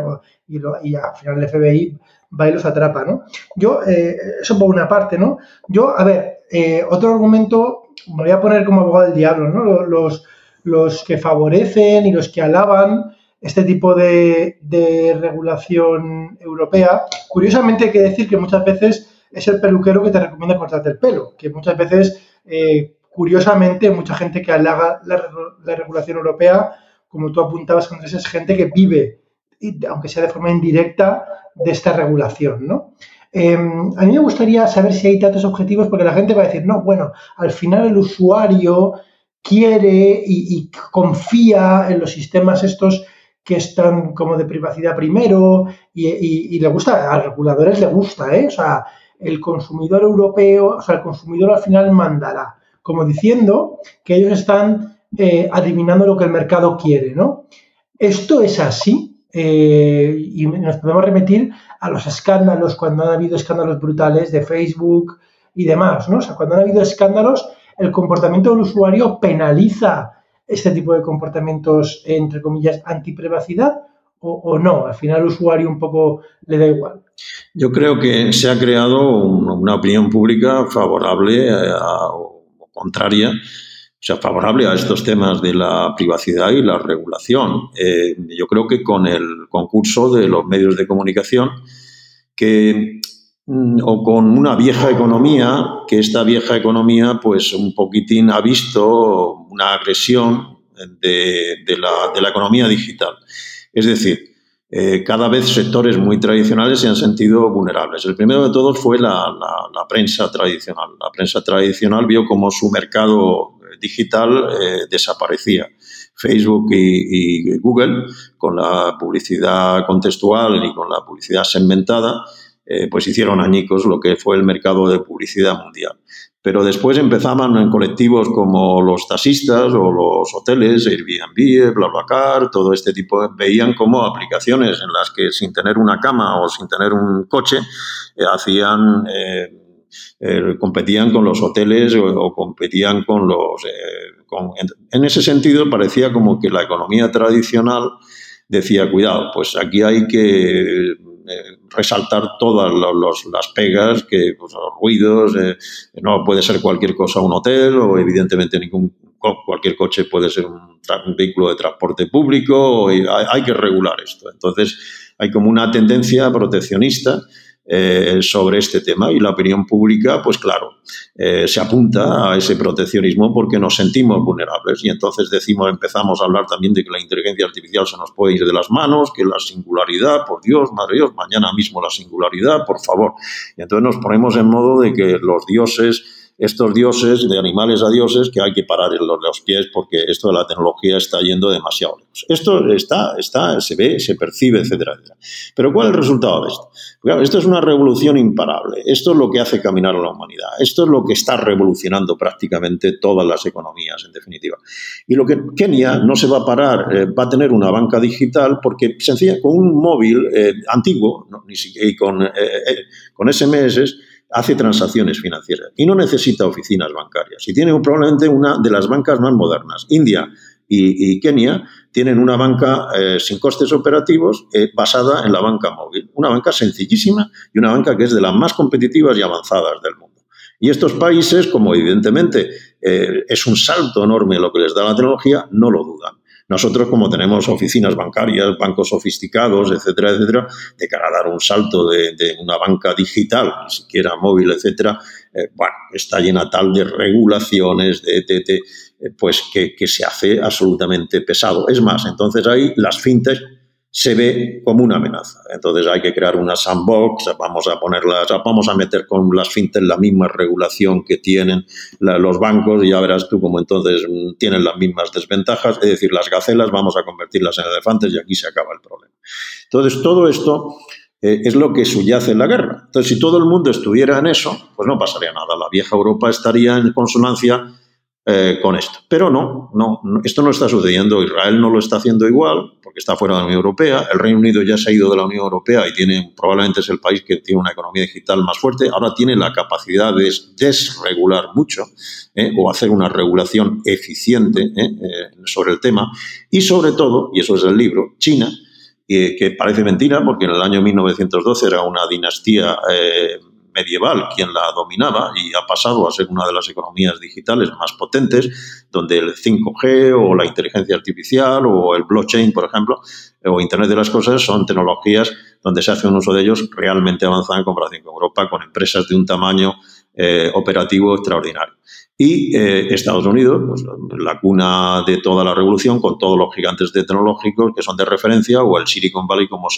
y, y al final el FBI va y los atrapa, ¿no? Yo, eh, eso por una parte, ¿no? Yo, a ver, eh, otro argumento me voy a poner como abogado del diablo, ¿no? Los, los que favorecen y los que alaban este tipo de, regulación europea. Curiosamente hay que decir que muchas veces es el peluquero que te recomienda cortarte el pelo, que muchas veces, eh, curiosamente, mucha gente que halaga la, regulación europea, como tú apuntabas, Andrés, es gente que vive, aunque sea de forma indirecta, de esta regulación, ¿no? Em, a mí me gustaría saber si hay datos objetivos porque la gente va a decir, no, bueno, al final el usuario quiere y, confía en los sistemas estos que están como de privacidad primero y, le gusta, a los reguladores le gusta, ¿eh? O sea, el consumidor europeo, o sea, el consumidor al final mandará, como diciendo que ellos están eh, adivinando lo que el mercado quiere, ¿no? Esto es así, eh, y nos podemos remitir a los escándalos, cuando han habido escándalos brutales de Facebook y demás, ¿no? Cuando han habido escándalos, el comportamiento del usuario penaliza este tipo de comportamientos, entre comillas, antiprivacidad o, no? Al final al usuario un poco le da igual. Yo creo que se ha creado una opinión pública favorable eh, o contraria, sea, favorable a estos temas de la privacidad y la regulación. Eh, yo creo que con el concurso de los medios de comunicación, que mm, o con una vieja economía, que esta vieja economía, pues un poquitín ha visto una agresión de, la, de la economía digital. Es decir, eh, cada vez sectores muy tradicionales se han sentido vulnerables. El primero de todos fue la, prensa tradicional. La prensa tradicional vio como su mercado digital eh, desaparecía. Facebook y, Google, con la publicidad contextual y con la publicidad segmentada, eh, pues hicieron añicos lo que fue el mercado de publicidad mundial. Pero después empezaban en colectivos como los taxistas o los hoteles, Airbnb, BlaBlaCar, todo este tipo, veían como aplicaciones en las que sin tener una cama o sin tener un coche, eh, hacían, eh, competían con los hoteles o, competían con los... en ese sentido parecía como que la economía tradicional decía, cuidado, pues aquí hay que eh, resaltar todas las pegas, que pues, los ruidos, eh, no puede ser cualquier cosa un hotel o evidentemente ningún cualquier coche puede ser un, vehículo de transporte público, y hay, que regular esto. Entonces, hay como una tendencia proteccionista eh, sobre este tema y la opinión pública, pues claro, eh, se apunta a ese proteccionismo porque nos sentimos vulnerables y entonces decimos, empezamos a hablar también de que la inteligencia artificial se nos puede ir de las manos, que la singularidad, por Dios, madre Dios, mañana mismo la singularidad, por favor. Y entonces nos ponemos en modo de que los dioses estos dioses, de animales a dioses, que hay que parar los, los pies porque esto de la tecnología está yendo demasiado lejos. Esto está, está, se ve, se percibe, etcétera, etcétera. Pero ¿cuál es el resultado de esto? Claro, esto es una revolución imparable. Esto es lo que hace caminar a la humanidad. Esto es lo que está revolucionando prácticamente todas las economías, en definitiva. Y lo que Kenia no se va a parar, eh, va a tener una banca digital porque sencilla, con un móvil eh, antiguo y con, eh, con SMS hace transacciones financieras y no necesita oficinas bancarias. Y tiene probablemente una de las bancas más modernas. India y, Kenia tienen una banca eh, sin costes operativos eh, basada en la banca móvil. Una banca sencillísima y una banca que es de las más competitivas y avanzadas del mundo. Y estos países, como evidentemente eh, es un salto enorme lo que les da la tecnología, no lo dudan. Nosotros, como tenemos oficinas bancarias, bancos sofisticados, etcétera, etcétera, de cara a dar un salto de, una banca digital, ni siquiera móvil, etcétera, eh, bueno, está llena tal de regulaciones, de, eh, pues que, que, se hace absolutamente pesado. Es más, entonces ahí las fintech se ve como una amenaza. Entonces hay que crear una sandbox, vamos a ponerlas, vamos a meter con las fintech la misma regulación que tienen los bancos y ya verás tú cómo entonces mm, tienen las mismas desventajas, es decir, las gacelas vamos a convertirlas en elefantes y aquí se acaba el problema. Entonces todo esto eh, es lo que subyace en la guerra. Entonces si todo el mundo estuviera en eso, pues no pasaría nada. La vieja Europa estaría en consonancia eh, con esto. Pero no, no, esto no está sucediendo. Israel no lo está haciendo igual porque está fuera de la Unión Europea. El Reino Unido ya se ha ido de la Unión Europea y tiene, probablemente es el país que tiene una economía digital más fuerte. Ahora tiene la capacidad de desregular mucho eh, o hacer una regulación eficiente eh, sobre el tema. Y sobre todo, y eso es el libro, China, que parece mentira porque en el año 1912 era una dinastía medieval quien la dominaba y ha pasado a ser una de las economías digitales más potentes, donde el 5G o la inteligencia artificial o el blockchain, por ejemplo, o Internet de las Cosas son tecnologías donde se hace un uso de ellos realmente avanzado en comparación con Europa, con empresas de un tamaño eh, operativo extraordinario. Y eh, Estados Unidos, pues, la cuna de toda la revolución, con todos los gigantes tecnológicos que son de referencia, o el Silicon Valley como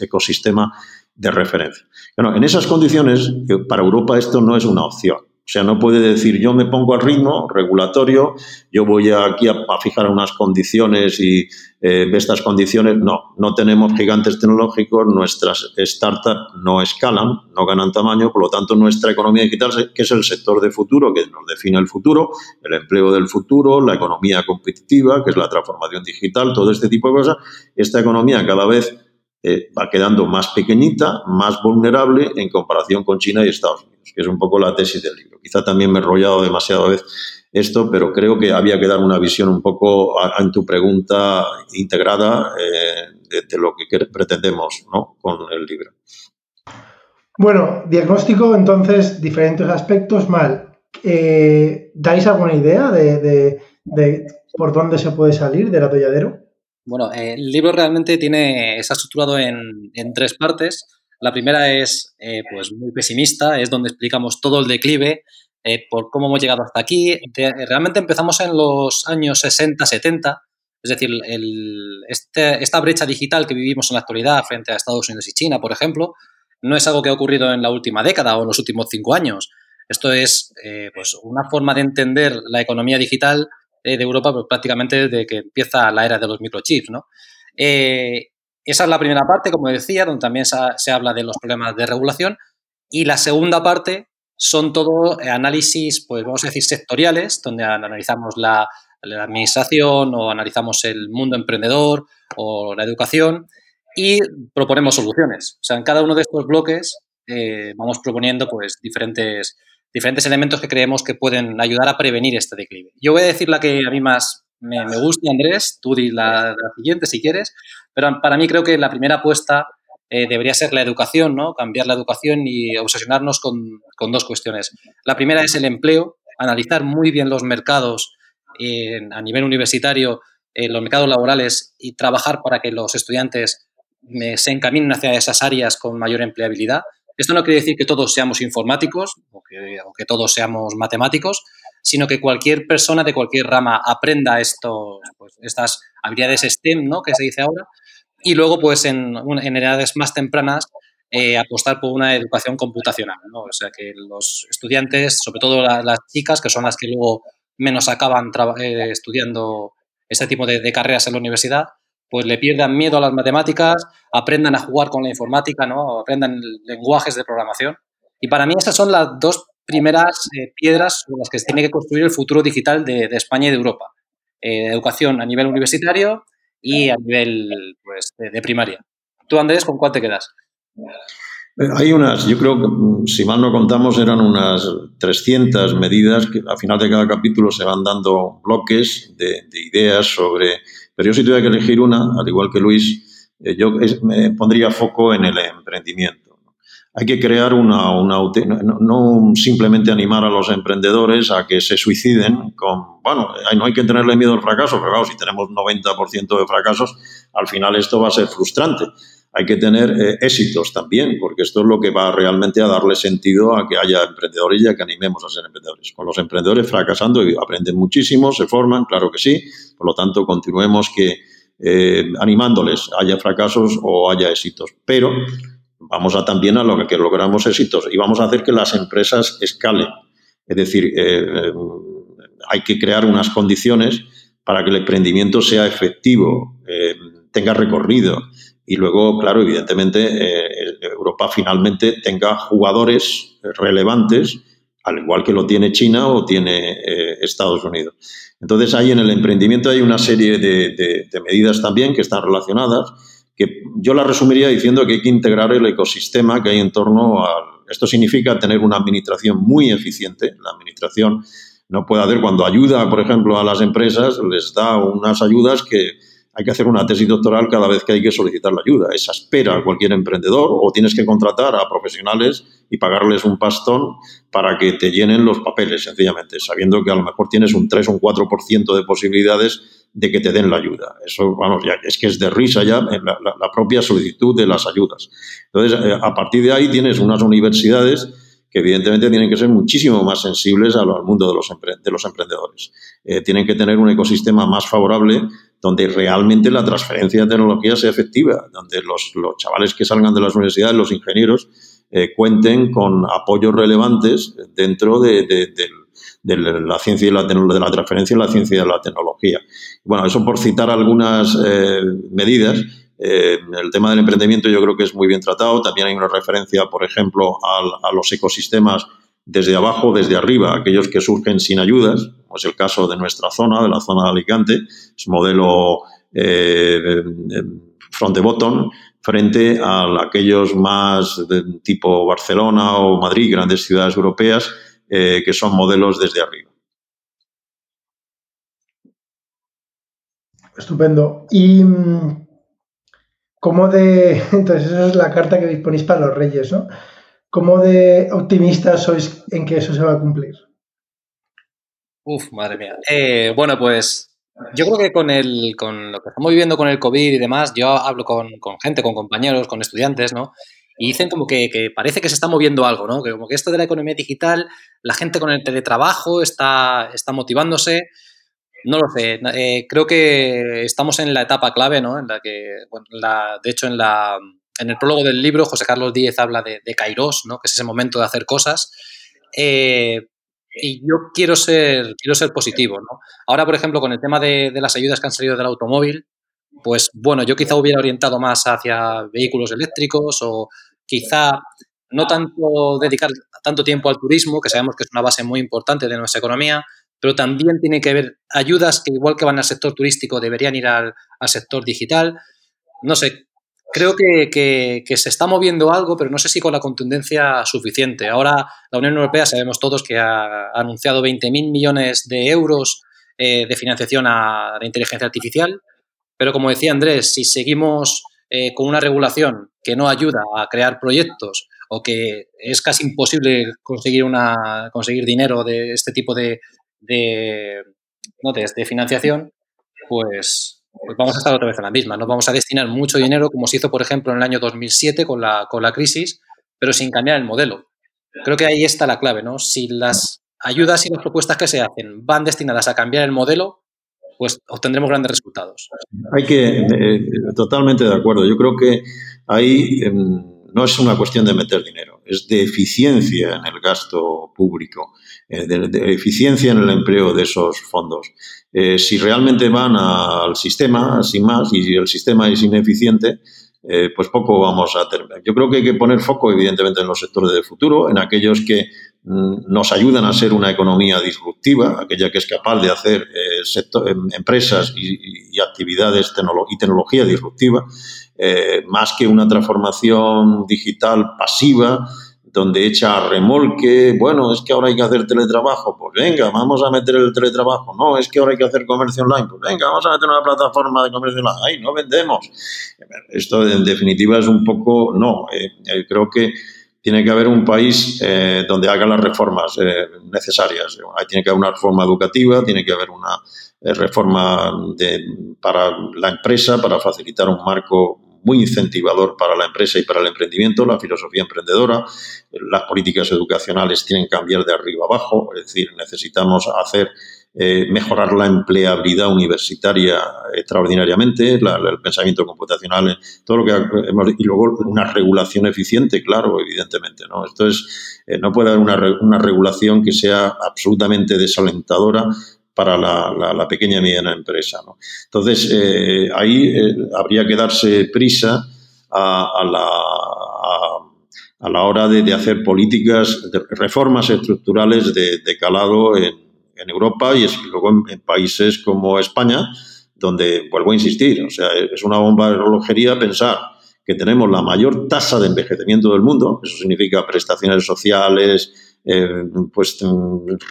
ecosistema de referencia. Bueno, en esas condiciones, para Europa esto no es una opción. O sea, no puede decir yo me pongo al ritmo regulatorio, yo voy aquí a, fijar unas condiciones y eh, estas condiciones. No, no tenemos gigantes tecnológicos, nuestras startups no escalan, no ganan tamaño, por lo tanto nuestra economía digital, que es el sector de futuro, que nos define el futuro, el empleo del futuro, la economía competitiva, que es la transformación digital, todo este tipo de cosas, esta economía cada vez eh, va quedando más pequeñita, más vulnerable en comparación con China y Estados Unidos, que es un poco la tesis del libro. Quizá también me he enrollado demasiado vez esto, pero creo que había que dar una visión un poco en tu pregunta integrada de, de, lo que pretendemos ¿no? con el libro. Bueno, diagnóstico, entonces, diferentes aspectos mal. Eh, ¿Dais alguna idea de, por dónde se puede salir del atolladero? Bueno, eh, el libro realmente tiene, está estructurado en, tres partes. La primera es eh, pues muy pesimista, es donde explicamos todo el declive, por cómo hemos llegado hasta aquí. realmente empezamos en los años 60-70, es decir, este, esta brecha digital que vivimos en la actualidad frente a Estados Unidos y China, por ejemplo, no es algo que ha ocurrido en la última década o en los últimos cinco años. Esto es eh, pues una forma de entender la economía digital eh, de Europa pues, prácticamente desde que empieza la era de los microchips. ¿no? Eh, esa es la primera parte, como decía, donde también se, habla de los problemas de regulación. Y la segunda parte son todo análisis, pues vamos a decir, sectoriales, donde analizamos la, administración o analizamos el mundo emprendedor o la educación y proponemos soluciones. O sea, en cada uno de estos bloques eh, vamos proponiendo pues, diferentes, diferentes elementos que creemos que pueden ayudar a prevenir este declive. Yo voy a decir la que a mí más me, gusta, Andrés, tú di la, siguiente si quieres, pero para mí creo que la primera apuesta eh, debería ser la educación, ¿no? cambiar la educación y obsesionarnos con, con dos cuestiones. La primera es el empleo, analizar muy bien los mercados a nivel universitario, en los mercados laborales y trabajar para que los estudiantes se encaminen hacia esas áreas con mayor empleabilidad. Esto no quiere decir que todos seamos informáticos o que, todos seamos matemáticos, sino que cualquier persona de cualquier rama aprenda estos, pues, estas habilidades STEM, ¿no? que se dice ahora, y luego, pues en, en edades más tempranas, eh, apostar por una educación computacional. ¿no? O sea, que los estudiantes, sobre todo las chicas, que son las que luego menos acaban eh, estudiando este tipo de, de, carreras en la universidad, pues le pierdan miedo a las matemáticas, aprendan a jugar con la informática, ¿no? aprendan lenguajes de programación. Y para mí esas son las dos primeras eh, piedras sobre las que se tiene que construir el futuro digital de, España y de Europa. Eh, educación a nivel universitario y a nivel pues, de, primaria. Tú, Andrés, ¿con cuál te quedas? Eh, hay unas, yo creo que, mm, si mal no contamos, eran unas 300 medidas que al final de cada capítulo se van dando bloques de ideas sobre pero yo si tuviera que elegir una, al igual que Luis, eh, yo me pondría foco en el emprendimiento. Hay que crear una, una no, simplemente animar a los emprendedores a que se suiciden con, bueno, no hay que tenerle miedo al fracaso, pero claro, si tenemos 90% de fracasos, al final esto va a ser frustrante hay que tener eh, éxitos también, porque esto es lo que va realmente a darle sentido a que haya emprendedores y a que animemos a ser emprendedores. Con los emprendedores fracasando aprenden muchísimo, se forman, claro que sí, por lo tanto continuemos que eh, animándoles, haya fracasos o haya éxitos, pero vamos a también a lo que, logramos éxitos y vamos a hacer que las empresas escalen. Es decir, eh, hay que crear unas condiciones para que el emprendimiento sea efectivo, tenga recorrido, y luego, claro, evidentemente, eh, Europa finalmente tenga jugadores relevantes, al igual que lo tiene China o tiene eh, Estados Unidos. Entonces, ahí en el emprendimiento hay una serie de, medidas también que están relacionadas, que yo las resumiría diciendo que hay que integrar el ecosistema que hay en torno a... Esto significa tener una administración muy eficiente. La administración no puede hacer cuando ayuda, por ejemplo, a las empresas, les da unas ayudas que hay que hacer una tesis doctoral cada vez que hay que solicitar la ayuda. Esa espera a cualquier emprendedor o tienes que contratar a profesionales y pagarles un pastón para que te llenen los papeles, sencillamente, sabiendo que a lo mejor tienes un 3 o un 4% de posibilidades de que te den la ayuda. Eso, vamos, ya, es que es de risa ya la, la propia solicitud de las ayudas. Entonces, eh, a partir de ahí tienes unas universidades que evidentemente tienen que ser muchísimo más sensibles al, mundo de los, de los emprendedores. Eh, tienen que tener un ecosistema más favorable donde realmente la transferencia de tecnología sea efectiva, donde los, los chavales que salgan de las universidades, los ingenieros, eh, cuenten con apoyos relevantes dentro de, de, la ciencia y la, de la transferencia en la ciencia y la tecnología. Bueno, eso por citar algunas eh, medidas. Eh, el tema del emprendimiento yo creo que es muy bien tratado. También hay una referencia, por ejemplo, a los ecosistemas desde abajo, desde arriba, aquellos que surgen sin ayudas, como es el caso de nuestra zona, de la zona de Alicante, es modelo eh, front the bottom, frente a aquellos más tipo Barcelona o Madrid, grandes ciudades europeas, eh, que son modelos desde arriba. Estupendo. Y mm, cómo de. Entonces, esa es la carta que disponéis para los Reyes, ¿no? ¿Cómo de optimistas sois en que eso se va a cumplir? Uf, madre mía. Eh, bueno, pues yo creo que con, el, con lo que estamos viviendo con el COVID y demás, yo hablo con, gente, con compañeros, con estudiantes, ¿no? Y dicen como que, parece que se está moviendo algo, ¿no? Que como que esto de la economía digital, la gente con el teletrabajo está, está motivándose. No lo sé. Eh, creo que estamos en la etapa clave, ¿no? En la que, bueno, de hecho, en, la, en el prólogo del libro, José Carlos Díez habla de, de Kairos, ¿no? Que es ese momento de hacer cosas. Eh, y yo quiero ser, quiero ser positivo, ¿no? Ahora, por ejemplo, con el tema de, las ayudas que han salido del automóvil, pues bueno, yo quizá hubiera orientado más hacia vehículos eléctricos o quizá no tanto dedicar tanto tiempo al turismo, que sabemos que es una base muy importante de nuestra economía, pero también tiene que haber ayudas que igual que van al sector turístico deberían ir al sector digital. No sé, creo que, que, se está moviendo algo, pero no sé si con la contundencia suficiente. Ahora la Unión Europea sabemos todos que ha anunciado 20.000 millones de euros eh, de financiación a la inteligencia artificial, pero como decía Andrés, si seguimos eh, con una regulación que no ayuda a crear proyectos o que es casi imposible conseguir, una, conseguir dinero de este tipo de, de, ¿no? de, de financiación, pues, pues, vamos a estar otra vez en la misma. No vamos a destinar mucho dinero, como se hizo, por ejemplo, en el año 2007 con la, con la crisis, pero sin cambiar el modelo. Creo que ahí está la clave, ¿no? Si las ayudas y las propuestas que se hacen van destinadas a cambiar el modelo, pues obtendremos grandes resultados. Hay que, eh, totalmente de acuerdo. Yo creo que ahí eh, no es una cuestión de meter dinero, es de eficiencia en el gasto público, eh, de, eficiencia en el empleo de esos fondos. Eh, si realmente van al sistema, sin más, y el sistema es ineficiente, eh, pues poco vamos a tener. Yo creo que hay que poner foco, evidentemente, en los sectores del futuro, en aquellos que nos ayudan a ser una economía disruptiva, aquella que es capaz de hacer eh, sector, em, empresas y, y actividades tecnolo y tecnología disruptiva, eh, más que una transformación digital pasiva, donde echa a remolque, bueno, es que ahora hay que hacer teletrabajo, pues venga, vamos a meter el teletrabajo, no, es que ahora hay que hacer comercio online, pues venga, vamos a meter una plataforma de comercio online, ay, no vendemos. Esto en definitiva es un poco, no, eh, eh, creo que tiene que haber un país eh, donde haga las reformas eh, necesarias. Ahí tiene que haber una reforma educativa, tiene que haber una eh, reforma de, para la empresa, para facilitar un marco muy incentivador para la empresa y para el emprendimiento, la filosofía emprendedora. Las políticas educacionales tienen que cambiar de arriba abajo, es decir, necesitamos hacer eh, mejorar la empleabilidad universitaria extraordinariamente, la, el pensamiento computacional, todo lo que hemos, y luego una regulación eficiente, claro, evidentemente, ¿no? Esto es, eh, no puede haber una, una regulación que sea absolutamente desalentadora para la, la, pequeña y mediana empresa. Entonces, eh, ahí eh, habría que darse prisa a, a la, a, la hora de, hacer políticas, reformas estructurales de, de calado en, en, Europa y, luego en, países como España, donde, vuelvo a insistir, o sea, es una bomba de relojería pensar que tenemos la mayor tasa de envejecimiento del mundo, eso significa prestaciones sociales, eh, pues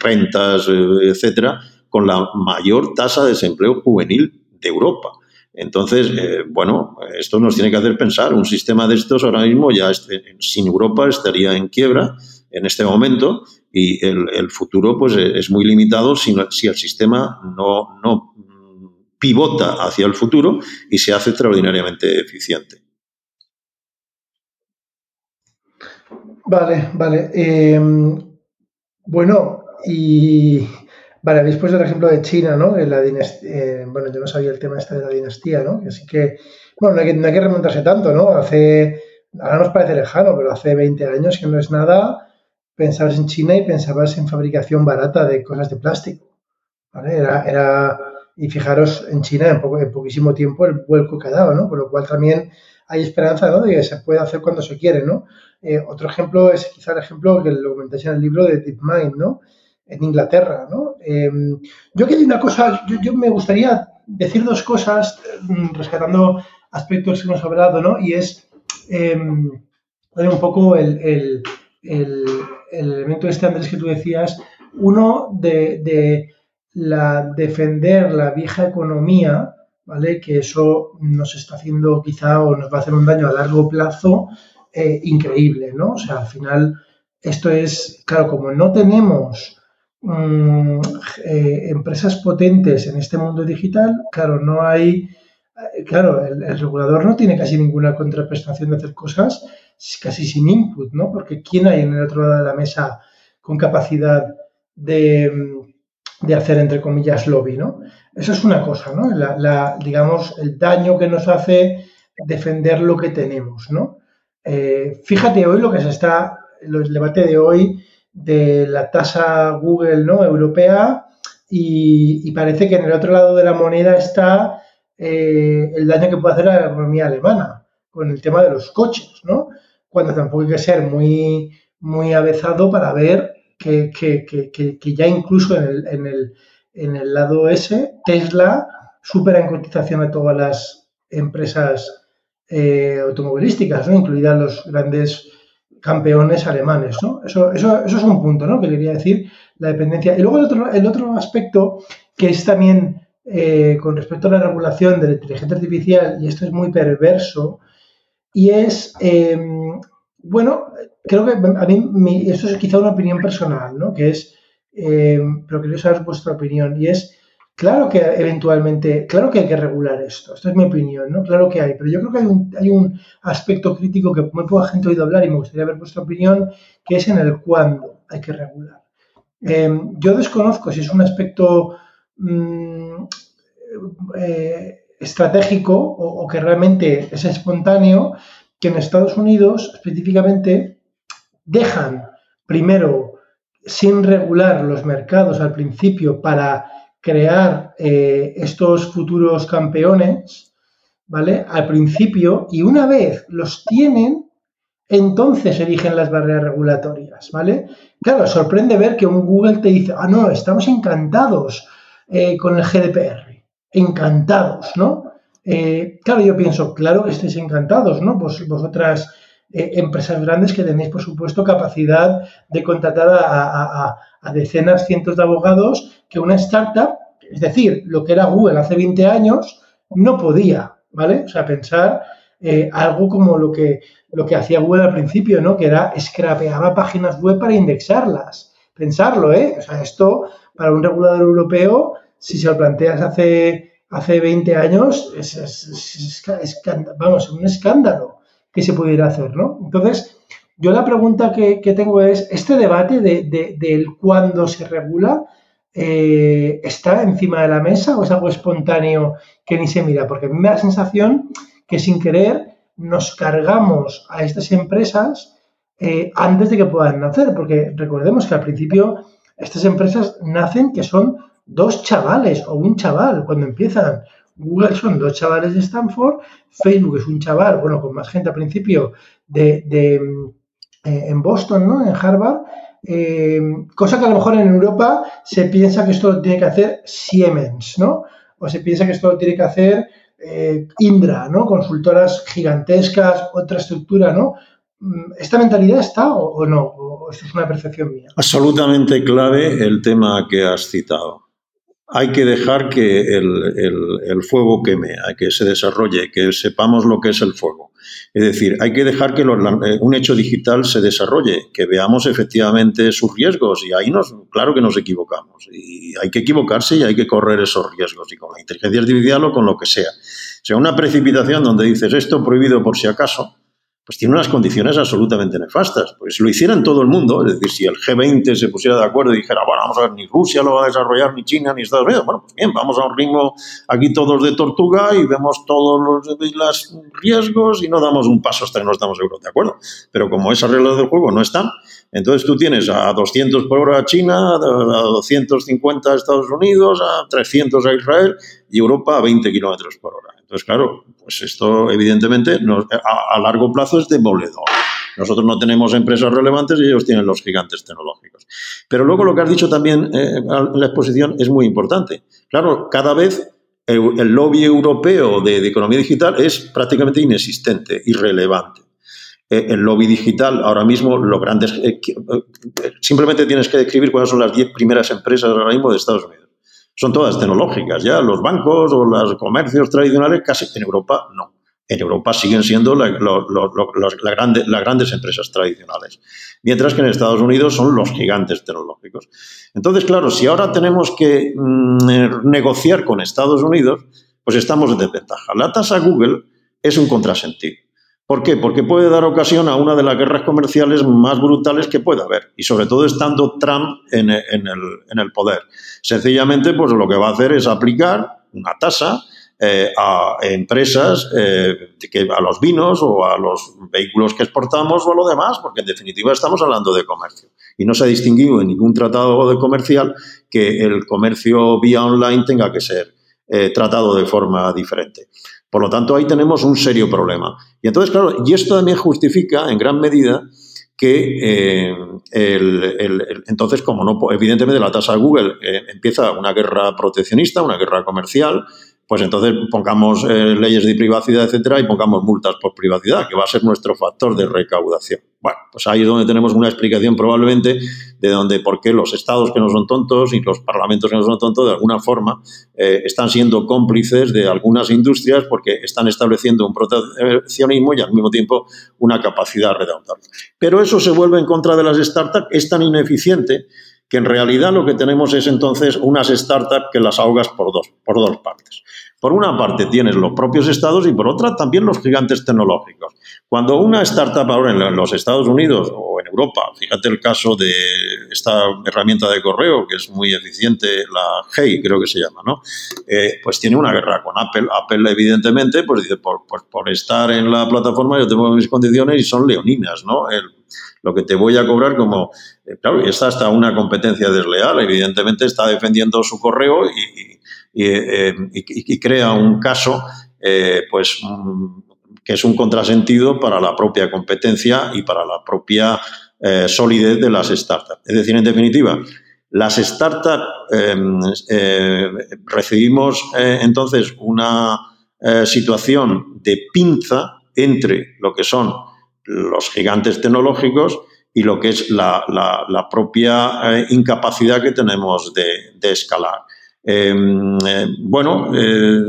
rentas, eh, etcétera, con la mayor tasa de desempleo juvenil de Europa. Entonces, eh, bueno, esto nos tiene que hacer pensar. Un sistema de estos ahora mismo ya sin Europa estaría en quiebra en este momento y el, el futuro pues es muy limitado si, si el sistema no, no pivota hacia el futuro y se hace extraordinariamente eficiente. Vale, vale. Eh, bueno, y Vale, habéis puesto el ejemplo de China, ¿no? En la dinastía, eh, bueno, yo no sabía el tema este de la dinastía, ¿no? Así que, bueno, no hay que, no hay que remontarse tanto, ¿no? Hace, ahora nos parece lejano, pero hace 20 años que no es nada, pensabas en China y pensabas en fabricación barata de cosas de plástico, ¿vale? Era, era y fijaros en China en, poco, en poquísimo tiempo el vuelco que ha dado, ¿no? Por lo cual también hay esperanza, ¿no? De que se puede hacer cuando se quiere, ¿no? Eh, otro ejemplo es quizá el ejemplo que lo comentáis en el libro de DeepMind, ¿no? en Inglaterra. ¿no? Eh, yo que hay una cosa, yo, yo, me gustaría decir dos cosas, mm, rescatando aspectos que hemos hablado, ¿no? y es eh, un poco el, el, el, el, elemento este, Andrés, que tú decías, uno de, de la, defender la vieja economía ¿vale? Que eso nos está haciendo quizá o nos va a hacer un daño a largo plazo eh, increíble, ¿no? O sea, al final esto es, claro, como no tenemos mm, eh, empresas potentes en este mundo digital, claro, no hay, eh, claro, el, regulador no tiene casi ninguna contraprestación de hacer cosas casi sin input, ¿no? Porque ¿quién hay en el otro lado de la mesa con capacidad de, de hacer, entre comillas, lobby, ¿no? Eso es una cosa, ¿no? La, digamos, el daño que nos hace defender lo que tenemos, ¿no? Eh, fíjate hoy lo que se está, el debate de hoy de la tasa Google ¿no? europea y, parece que en el otro lado de la moneda está eh, el daño que puede hacer a la economía alemana con el tema de los coches, ¿no? Cuando tampoco hay que ser muy, muy avezado para ver que, ya incluso en el, en el, lado S, Tesla supera en cotización a todas las empresas eh, automovilísticas, ¿no? incluidas los grandes campeones alemanes. ¿no? Eso, eso, eso, es un punto ¿no? que quería decir, la dependencia. Y luego el otro, el otro aspecto que es también eh, con respecto a la regulación de la inteligencia artificial, y esto es muy perverso, y es, em, bueno, creo que a mí esto es quizá una opinión personal, ¿no? Que es, em, pero quería saber vuestra opinión, y es Claro que eventualmente, claro que hay que regular esto, esto es mi opinión, ¿no? Claro que hay, pero yo creo que hay un, hay un aspecto crítico que muy poca gente ha oído hablar y me gustaría ver vuestra opinión, que es en el cuándo hay que regular. Em, yo desconozco si es un aspecto mm, eh, estratégico o, que realmente es espontáneo, que en Estados Unidos específicamente dejan primero sin regular los mercados al principio para crear eh, estos futuros campeones, ¿vale? Al principio, y una vez los tienen, entonces eligen las barreras regulatorias, ¿vale? Claro, sorprende ver que un Google te dice, ah, no, estamos encantados eh, con el GDPR, encantados, ¿no? Eh, claro, yo pienso, claro que estáis encantados, ¿no? Pues vosotras empresas grandes que tenéis, por supuesto, capacidad de contratar a, a decenas, cientos de abogados que una startup, es decir, lo que era Google hace 20 años, no podía, ¿vale? O sea, pensar eh, algo como lo que, lo que hacía Google al principio, ¿no? Que era scrapeaba páginas web para indexarlas. Pensarlo, ¿eh? O sea, esto para un regulador europeo, si se lo planteas hace, hace 20 años, es, vamos, un escándalo que se pudiera hacer, ¿no? Entonces, yo la pregunta que, tengo es, ¿este debate de, del cuándo se regula eh, está encima de la mesa o es algo espontáneo que ni se mira? Porque a mí me da la sensación que sin querer nos cargamos a estas empresas eh, antes de que puedan nacer, porque recordemos que al principio estas empresas nacen que son dos chavales o un chaval cuando empiezan. Google son dos chavales de Stanford, Facebook es un chaval, bueno, con más gente al principio de, eh, en Boston, ¿no? En Harvard, eh, cosa que a lo mejor en Europa se piensa que esto lo tiene que hacer Siemens, ¿no? O se piensa que esto lo tiene que hacer eh, Indra, ¿no? Consultoras gigantescas, otra estructura, ¿no? Mm, ¿Esta mentalidad está o, no? ¿O esto es una percepción mía? Absolutamente clave el tema que has citado. Hay que dejar que el fuego queme, hay que se desarrolle, que sepamos lo que es el fuego. Es decir, hay que dejar que eh, un hecho digital se desarrolle, que veamos efectivamente sus riesgos y ahí nos, claro que nos equivocamos y hay que equivocarse y hay que correr esos riesgos y con la inteligencia artificial o con lo que sea. O sea, una precipitación donde dices esto prohibido por si acaso, pues tiene unas condiciones absolutamente nefastas. Pues si lo hicieran todo el mundo, es decir, si el G20 se pusiera de acuerdo y dijera, bueno, vamos a ver, ni Rusia lo va a desarrollar, ni China, ni Estados Unidos, bueno, pues bien, vamos a un ritmo aquí todos de tortuga y vemos todos los, riesgos y no damos un paso hasta que no estamos seguros, ¿de acuerdo? Pero como esas reglas del juego no están, entonces tú tienes a 200 por hora a China, a 250 a Estados Unidos, a 300 a Israel y Europa a 20 kilómetros por hora. Entonces, claro, pues esto evidentemente a, largo plazo es demoledor. Nosotros no tenemos empresas relevantes y ellos tienen los gigantes tecnológicos. Pero luego lo que has dicho también eh, en la exposición es muy importante. Claro, cada vez el, lobby europeo de, economía digital es prácticamente inexistente, irrelevante. Eh, el lobby digital, ahora mismo, lo grandes. Eh, simplemente tienes que describir cuáles son las 10 primeras empresas ahora mismo de Estados Unidos. Son todas tecnológicas. Ya los bancos o los comercios tradicionales casi en Europa no. En Europa siguen siendo las grandes empresas tradicionales, mientras que en Estados Unidos son los gigantes tecnológicos. Entonces, claro, si ahora tenemos que mm, negociar con Estados Unidos, pues estamos en desventaja. La tasa Google es un contrasentido. ¿Por qué? Porque puede dar ocasión a una de las guerras comerciales más brutales que pueda haber, y sobre todo estando Trump en, el, poder. Sencillamente, pues lo que va a hacer es aplicar una tasa eh, a empresas, eh, a los vinos o a los vehículos que exportamos o a lo demás, porque en definitiva estamos hablando de comercio. Y no se ha distinguido en ningún tratado de comercial que el comercio vía online tenga que ser eh, tratado de forma diferente. Por lo tanto, ahí tenemos un serio problema. Y entonces, claro, y esto también justifica en gran medida que eh, entonces, como no, evidentemente la tasa de Google eh, empieza una guerra proteccionista, una guerra comercial, pues entonces pongamos eh, leyes de privacidad, etcétera, y pongamos multas por privacidad, que va a ser nuestro factor de recaudación. Bueno, pues ahí es donde tenemos una explicación probablemente de donde por qué los estados que no son tontos y los parlamentos que no son tontos, de alguna forma, eh, están siendo cómplices de algunas industrias porque están estableciendo un proteccionismo y al mismo tiempo una capacidad redonda. Pero eso se vuelve en contra de las startups, es tan ineficiente que en realidad lo que tenemos es entonces unas startups que las ahogas por dos, por dos partes. Por una parte tienes los propios estados y por otra también los gigantes tecnológicos. Cuando una startup ahora en los Estados Unidos o en Europa, fíjate el caso de esta herramienta de correo que es muy eficiente, la Hey creo que se llama, ¿no? Eh, pues tiene una guerra con Apple. Apple evidentemente pues dice, por, por, estar en la plataforma yo tengo mis condiciones y son leoninas, ¿no? lo que te voy a cobrar como, eh, claro, y está hasta una competencia desleal, evidentemente está defendiendo su correo y, eh, crea un caso, eh, pues, mm, que es un contrasentido para la propia competencia y para la propia solidez de las startups. Es decir, en definitiva, las startups em, recibimos entonces una situación de pinza entre lo que son los gigantes tecnológicos y lo que es la, propia eh, incapacidad que tenemos de, escalar. Em, eh, bueno, eh,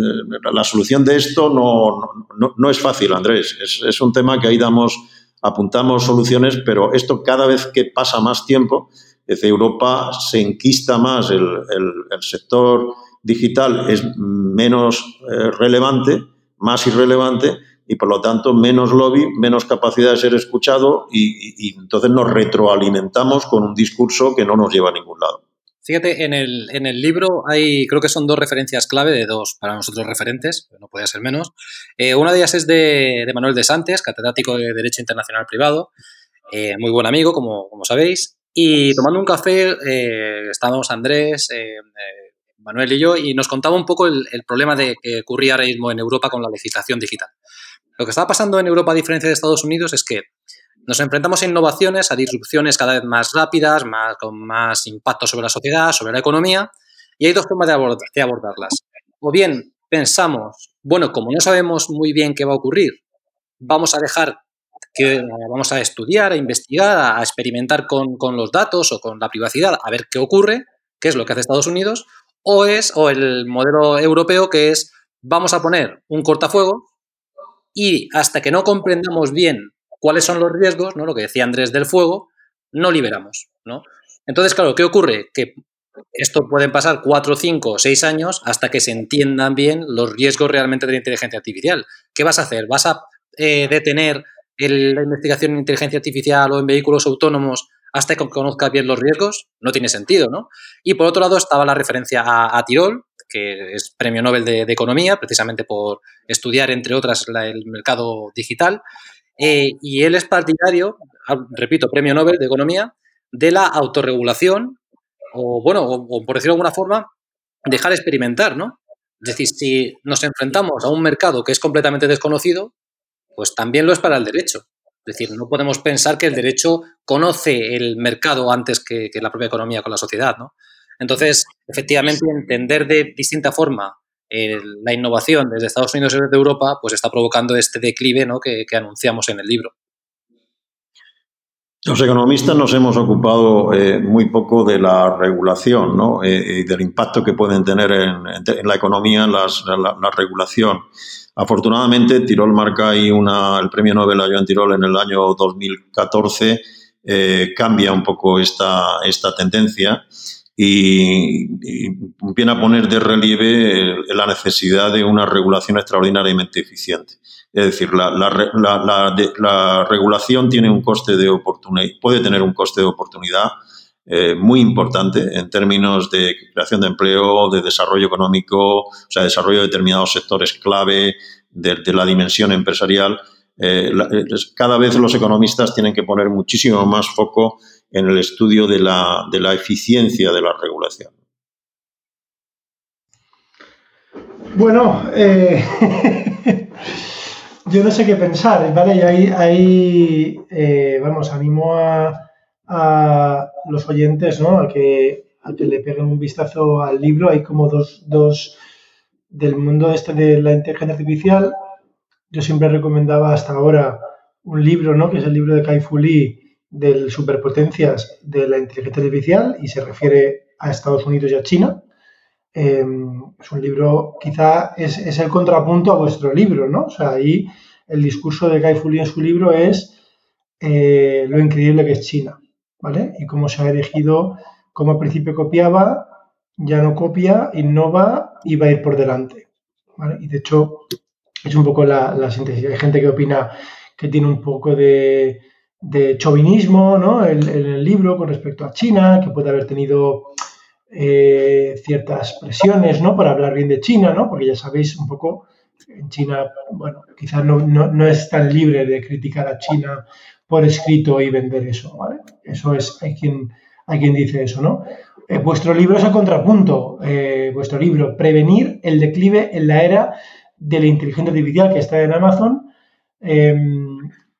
la solución de esto no, es fácil, Andrés. Es, un tema que ahí damos, apuntamos soluciones, pero esto cada vez que pasa más tiempo, desde Europa se enquista más el, el sector digital, es menos relevante, más irrelevante, y por lo tanto menos lobby, menos capacidad de ser escuchado y, entonces nos retroalimentamos con un discurso que no nos lleva a ningún lado. Fíjate, en el, en el libro hay, creo que son dos referencias clave de dos para nosotros referentes, no podía ser menos. Eh, una de ellas es de, Manuel de Santes, catedrático de Derecho Internacional Privado, eh, muy buen amigo, como, como, sabéis. Y tomando un café, eh, estábamos Andrés, Manuel y yo, y nos contaba un poco el, el problema de que ocurría ahora mismo en Europa con la legislación digital. Lo que está pasando en Europa, a diferencia de Estados Unidos, es que nos enfrentamos a innovaciones, a disrupciones cada vez más rápidas, más, con más impacto sobre la sociedad, sobre la economía, y hay dos formas de, abordarlas. O bien pensamos, bueno, como no sabemos muy bien qué va a ocurrir, vamos a dejar que vamos a estudiar, a investigar, a experimentar con, con, los datos o con la privacidad, a ver qué ocurre, qué es lo que hace Estados Unidos, o es, o el modelo europeo que es, vamos a poner un cortafuego y hasta que no comprendamos bien cuáles son los riesgos, ¿no? lo que decía Andrés del fuego, no liberamos. ¿no? Entonces, claro, ¿qué ocurre? Que esto pueden pasar cuatro, cinco seis años hasta que se entiendan bien los riesgos realmente de la inteligencia artificial. ¿Qué vas a hacer? ¿Vas a eh, detener la investigación en inteligencia artificial o en vehículos autónomos hasta que conozcas bien los riesgos? No tiene sentido, ¿no? Y por otro lado estaba la referencia a Tirol, que es premio Nobel de, Economía, precisamente por estudiar, entre otras, el mercado digital. Eh, y él es partidario, ah, repito, premio Nobel de Economía, de la autorregulación, o bueno, o, por decirlo de alguna forma, dejar experimentar, ¿no? Es decir, si nos enfrentamos a un mercado que es completamente desconocido, pues también lo es para el derecho. Es decir, no podemos pensar que el derecho conoce el mercado antes que, que la propia economía con la sociedad, ¿no? Entonces, efectivamente, entender de distinta forma la innovación desde Estados Unidos y desde Europa, pues está provocando este declive ¿no? que, anunciamos en el libro. Los economistas nos hemos ocupado eh, muy poco de la regulación ¿no? Eh, y del impacto que pueden tener en, la economía la, regulación. Afortunadamente, Tirol marca ahí una, el premio Nobel a Joan Tirol en el año 2014 eh, cambia un poco esta, esta tendencia y, viene a poner de relieve la necesidad de una regulación extraordinariamente eficiente. Es decir, la, la, regulación tiene un coste de oportunidad, puede tener un coste de oportunidad eh, muy importante en términos de creación de empleo, de desarrollo económico, o sea, desarrollo de determinados sectores clave, de, la dimensión empresarial. Eh, cada vez los economistas tienen que poner muchísimo más foco en el estudio de la, de la eficiencia de la regulación. Bueno, eh, yo no sé qué pensar, ¿vale? Y ahí, eh, vamos, animo a, los oyentes, ¿no? A que, a que le peguen un vistazo al libro. Hay como dos, dos del mundo este de la inteligencia artificial. Yo siempre recomendaba hasta ahora un libro, ¿no? Que es el libro de Kai Fu Lee, del superpotencias de la inteligencia artificial y se refiere a Estados Unidos y a China. Em, es un libro, quizá es, el contrapunto a vuestro libro, ¿no? O sea, ahí el discurso de Guy Fu en su libro es eh, lo increíble que es China, ¿vale? Y cómo se ha elegido, cómo al principio copiaba, ya no copia, innova y va a ir por delante, ¿vale? Y de hecho, es un poco la, la síntesis. Hay gente que opina que tiene un poco de de chauvinismo ¿no? en, el libro con respecto a China, que puede haber tenido eh, ciertas presiones ¿no? para hablar bien de China, ¿no? porque ya sabéis un poco, en China, bueno, quizás no, es tan libre de criticar a China por escrito y vender eso, ¿vale? Eso es, hay quien, hay quien dice eso, ¿no? Eh, vuestro libro es el contrapunto, eh, vuestro libro, Prevenir el declive en la era de la inteligencia artificial que está en Amazon. Em,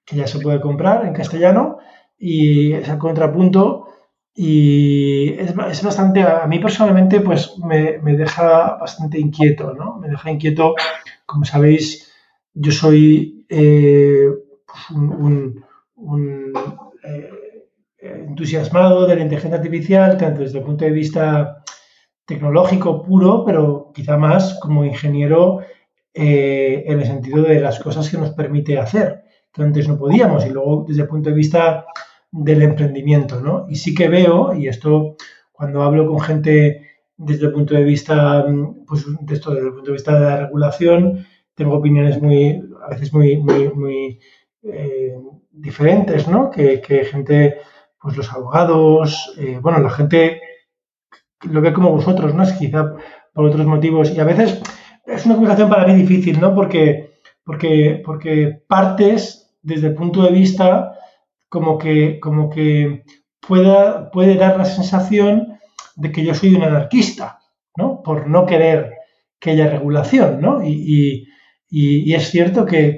que ya se puede comprar en castellano y es el contrapunto y es, es, bastante, a mí personalmente pues me, me, deja bastante inquieto, ¿no? Me deja inquieto, como sabéis, yo soy eh, pues, un, un, eh, entusiasmado de la inteligencia artificial, tanto desde el punto de vista tecnológico puro, pero quizá más como ingeniero eh, en el sentido de las cosas que nos permite hacer que antes no podíamos, y luego desde el punto de vista del emprendimiento, ¿no? Y sí que veo, y esto cuando hablo con gente desde el punto de vista, pues de esto, desde el punto de vista de la regulación, tengo opiniones muy, a veces muy, muy, muy eh, diferentes, ¿no? Que, gente, pues los abogados, eh, bueno, la gente lo ve como vosotros, ¿no? Es quizá por otros motivos, y a veces es una conversación para mí difícil, ¿no? Porque, porque, porque partes desde el punto de vista como que, como que pueda, puede dar la sensación de que yo soy un anarquista, ¿no? Por no querer que haya regulación, ¿no? Y, es cierto que,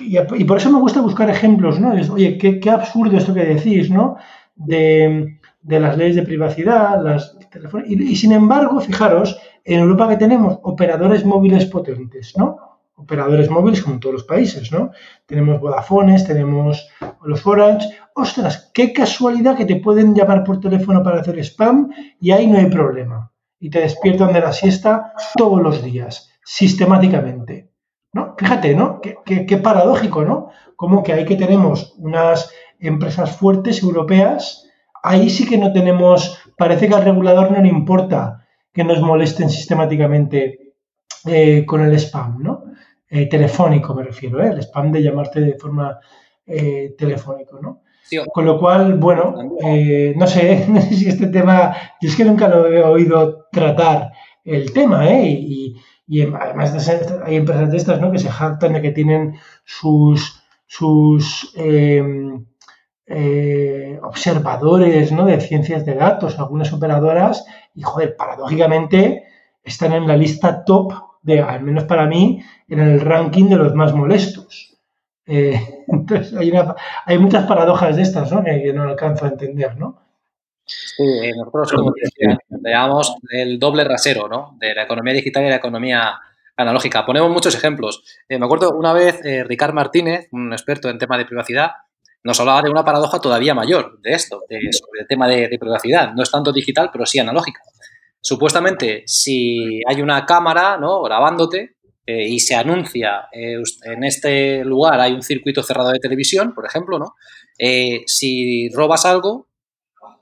y, por eso me gusta buscar ejemplos, ¿no? oye, qué, absurdo esto que decís, ¿no? De, las leyes de privacidad, las y, y sin embargo, fijaros, en Europa que tenemos operadores móviles potentes, ¿no? Operadores móviles como en todos los países, ¿no? Tenemos Vodafones, tenemos los Orange. Ostras, qué casualidad que te pueden llamar por teléfono para hacer spam y ahí no hay problema. Y te despiertan de la siesta todos los días, sistemáticamente. ¿No? Fíjate, ¿no? Qué, paradójico, ¿no? Como que ahí que tenemos unas empresas fuertes europeas, ahí sí que no tenemos, parece que al regulador no le importa que nos molesten sistemáticamente eh, con el spam, ¿no? Eh, telefónico, me refiero, ¿eh? el spam de llamarte de forma eh, telefónico, ¿no? Con lo cual, bueno, eh, no, sé, no sé si este tema, yo es que nunca lo he oído tratar el tema, ¿eh? Y, además hay empresas de estas, ¿no? Que se jactan de que tienen sus, sus em, observadores, ¿no? De ciencias de datos, algunas operadoras, y joder, paradójicamente están en la lista top de, al menos para mí, en el ranking de los más molestos. Eh, entonces, hay, muchas paradojas de estas, ¿no? Que, no alcanzo a entender, ¿no? Sí, eh, nosotros, como decía, llamamos el doble rasero, ¿no? De la economía digital y la economía analógica. Ponemos muchos ejemplos. Eh, me acuerdo una vez, Ricard Martínez, un experto en tema de privacidad, nos hablaba de una paradoja todavía mayor de esto, sobre el tema de, privacidad. No es tanto digital, pero sí analógica. Supuestamente, si hay una cámara ¿no? grabándote eh, y se anuncia eh, en este lugar hay un circuito cerrado de televisión, por ejemplo, ¿no? Eh, si robas algo,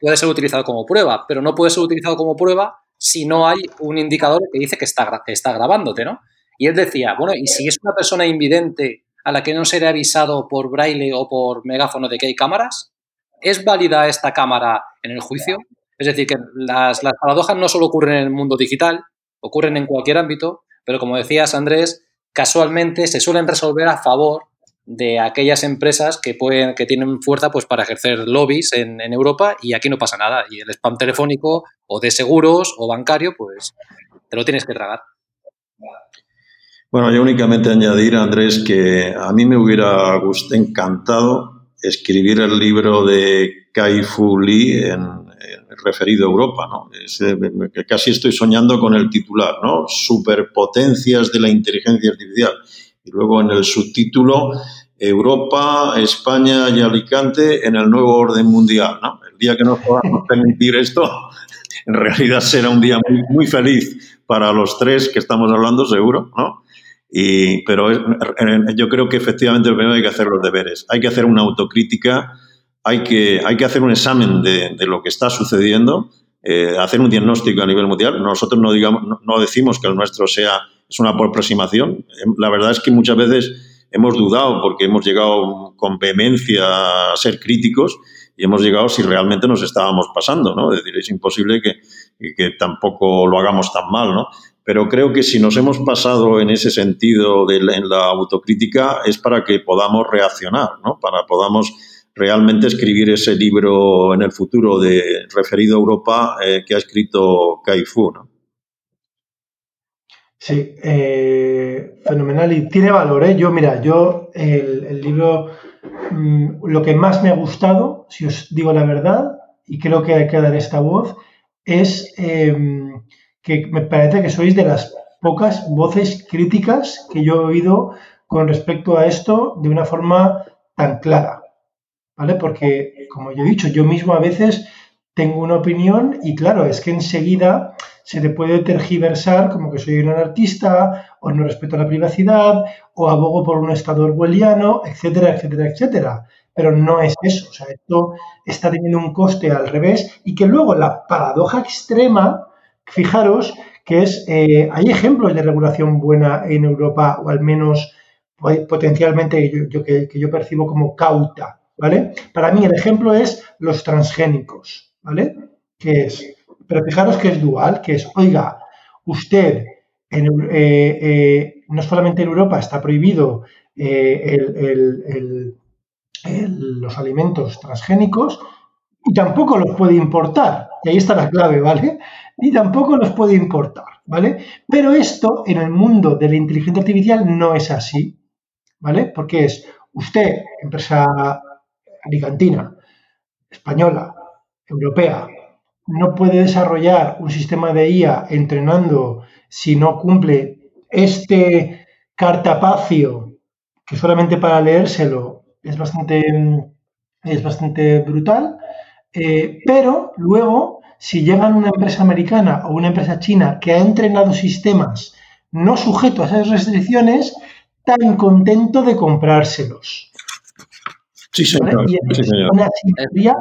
puede ser utilizado como prueba, pero no puede ser utilizado como prueba si no hay un indicador que dice que está, que está grabándote, ¿no? Y él decía, bueno, y si es una persona invidente a la que no se le ha avisado por braille o por megáfono de que hay cámaras, ¿es válida esta cámara en el juicio? Es decir, que las, paradojas no solo ocurren en el mundo digital, ocurren en cualquier ámbito, pero como decías, Andrés, casualmente se suelen resolver a favor de aquellas empresas que pueden que tienen fuerza pues para ejercer lobbies en, en, Europa y aquí no pasa nada y el spam telefónico o de seguros o bancario pues te lo tienes que tragar. Bueno, yo únicamente añadir, Andrés, que a mí me hubiera encantado escribir el libro de Kai Fu Lee en, referido a Europa, ¿no? que casi estoy soñando con el titular, ¿no? Superpotencias de la inteligencia artificial. Y luego en el subtítulo, Europa, España y Alicante en el nuevo orden mundial, ¿no? El día que nos podamos permitir esto, en realidad será un día muy, muy feliz para los tres que estamos hablando, seguro, ¿no? Y, pero yo creo que efectivamente primero hay que hacer los deberes. Hay que hacer una autocrítica, hay que, hay que hacer un examen de, de lo que está sucediendo, eh, hacer un diagnóstico a nivel mundial. Nosotros no, digamos, no, decimos que el nuestro sea es una aproximación. La verdad es que muchas veces hemos dudado porque hemos llegado con vehemencia a ser críticos y hemos llegado si realmente nos estábamos pasando, ¿no? Es decir, es imposible que, que tampoco lo hagamos tan mal, ¿no? pero creo que si nos hemos pasado en ese sentido de en la autocrítica es para que podamos reaccionar, ¿no? para podamos realmente escribir ese libro en el futuro de referido a Europa eh, que ha escrito Kai Fu. ¿no? Sí, eh, fenomenal y tiene valor. ¿eh? Yo, mira, yo el, libro, mm, lo que más me ha gustado, si os digo la verdad, y creo que hay que dar esta voz, es em, que me parece que sois de las pocas voces críticas que yo he oído con respecto a esto de una forma tan clara, ¿vale? Porque, como yo he dicho, yo mismo a veces tengo una opinión y claro, es que enseguida se le puede tergiversar como que soy un artista o no respeto la privacidad o abogo por un estado orwelliano, etcétera, etcétera, etcétera. Pero no es eso, o sea, esto está teniendo un coste al revés y que luego la paradoja extrema Fijaros que es, eh, hay ejemplos de regulación buena en Europa, o al menos potencialmente yo, que, yo percibo como cauta, ¿vale? Para mí el ejemplo es los transgénicos, ¿vale? Que es, pero fijaros que es dual, que es, oiga, usted, en, eh, eh, no solamente en Europa está prohibido los alimentos transgénicos, y tampoco los puede importar. Y ahí está la clave, ¿vale? Ni tampoco nos puede importar, ¿vale? Pero esto en el mundo de la inteligencia artificial no es así, ¿vale? Porque es usted, empresa alicantina, española, europea, no puede desarrollar un sistema de IA entrenando si no cumple este cartapacio que solamente para leérselo es bastante, es bastante brutal, eh, pero luego si llegan una empresa americana o una empresa china que ha entrenado sistemas no sujetos a esas restricciones, tan contento de comprárselos. Sí, señor. una simetría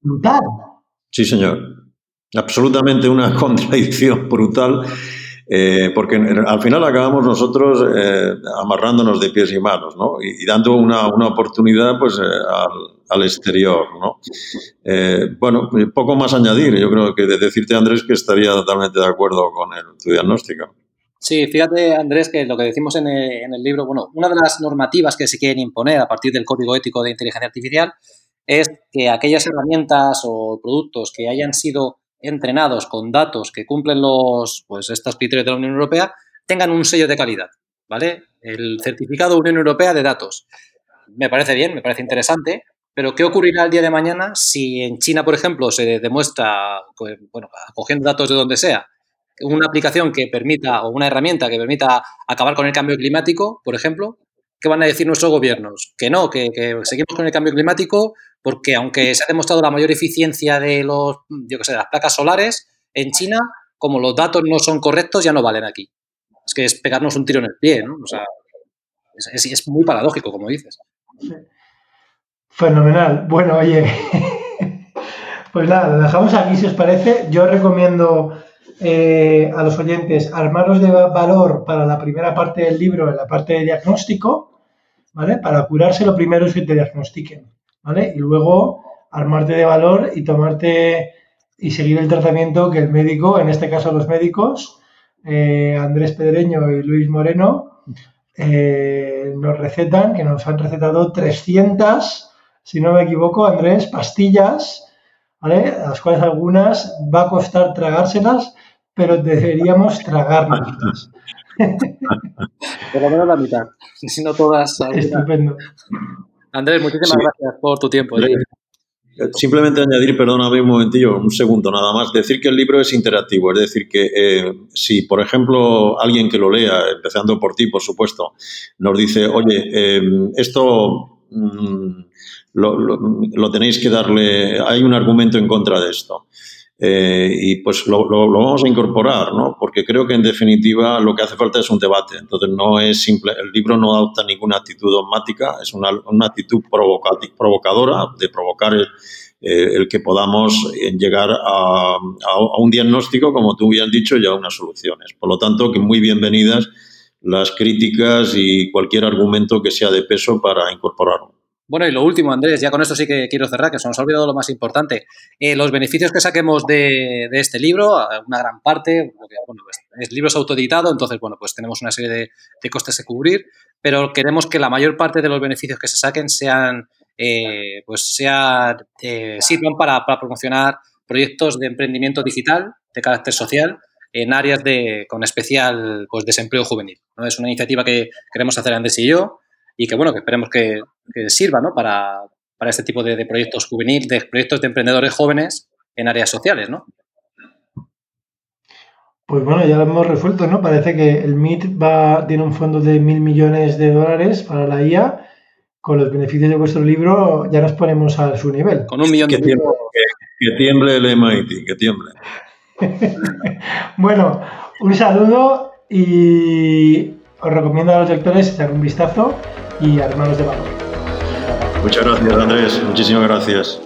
brutal. Sí, señor. Absolutamente una contradicción brutal eh, porque al final acabamos nosotros eh, amarrándonos de pies y manos, ¿no? Y, dando una, una, oportunidad, pues, eh, al, al, exterior, ¿no? bueno, poco más añadir. Yo creo que de decirte, Andrés, que estaría totalmente de acuerdo con el, tu diagnóstico. Sí, fíjate, Andrés, que lo que decimos en el, en el libro, bueno, una de las normativas que se quieren imponer a partir del Código Ético de Inteligencia Artificial es que aquellas herramientas o productos que hayan sido entrenados con datos que cumplen los, pues, estos criterios de la Unión Europea, tengan un sello de calidad, ¿vale? El certificado Unión Europea de datos. Me parece bien, me parece interesante, pero ¿qué ocurrirá el día de mañana si en China, por ejemplo, se demuestra, pues, bueno, cogiendo datos de donde sea, una aplicación que permita, o una herramienta que permita acabar con el cambio climático, por ejemplo, ¿qué van a decir nuestros gobiernos? Que no, que, seguimos con el cambio climático porque aunque se ha demostrado la mayor eficiencia de los, yo sé, las placas solares en China, como los datos no son correctos, ya no valen aquí. Es que es pegarnos un tiro en el pie, ¿no? O sea, es, es muy paradójico, como dices. Fenomenal. Bueno, oye, pues nada, lo dejamos aquí si os parece. Yo recomiendo eh, a los oyentes armaros de valor para la primera parte del libro, en la parte de diagnóstico, ¿vale? Para curarse lo primero es que te diagnostiquen, ¿vale? Y luego armarte de valor y tomarte y seguir el tratamiento que el médico, en este caso los médicos, eh, Andrés Pedreño y Luis Moreno, eh, nos recetan, que nos han recetado 300, si no me equivoco, Andrés, pastillas, ¿vale? Las cuales algunas va a costar tragárselas pero deberíamos tragárnoslas. Por lo menos la mitad, si no todas. Estupendo. Andrés, muchísimas gracias por tu tiempo. Simplemente añadir, perdóname un momentillo, un segundo nada más, decir que el libro es interactivo, es decir, que eh, si, por ejemplo, alguien que lo lea, empezando por ti, por supuesto, nos dice, oye, eh, esto mm, lo, tenéis que darle, hay un argumento en contra de esto. Eh, y pues lo, vamos a incorporar, ¿no? Porque creo que en definitiva lo que hace falta es un debate. Entonces no es simple, el libro no adopta ninguna actitud dogmática, es una, una actitud provocadora de provocar el, eh, el que podamos llegar a, a, un diagnóstico, como tú bien dicho, y a unas soluciones. Por lo tanto, que muy bienvenidas las críticas y cualquier argumento que sea de peso para incorporarlo. Bueno, y lo último, Andrés, ya con esto sí que quiero cerrar, que se nos ha olvidado lo más importante. Eh, los beneficios que saquemos de, este libro, una gran parte, el libro es autoeditado, entonces, bueno, pues tenemos una serie de, costes que cubrir, pero queremos que la mayor parte de los beneficios que se saquen sean, eh, pues sean, eh, sirvan para, promocionar proyectos de emprendimiento digital de carácter social en áreas de, con especial pues, desempleo juvenil. Es una iniciativa que queremos hacer Andrés y yo, y que bueno, que esperemos que, sirva ¿no? para, este tipo de, proyectos juveniles, de proyectos de emprendedores jóvenes en áreas sociales, ¿no? Pues bueno, ya lo hemos resuelto, ¿no? Parece que el MIT va, tiene un fondo de mil millones de dólares para la IA. Con los beneficios de vuestro libro ya nos ponemos a su nivel. Con un millón de tiemble, que, que tiemble el MIT, que tiemble. bueno, un saludo y os recomiendo a los lectores echar un vistazo y a Hermanos de Valor. Muchas gracias, Andrés. Muchísimas gracias.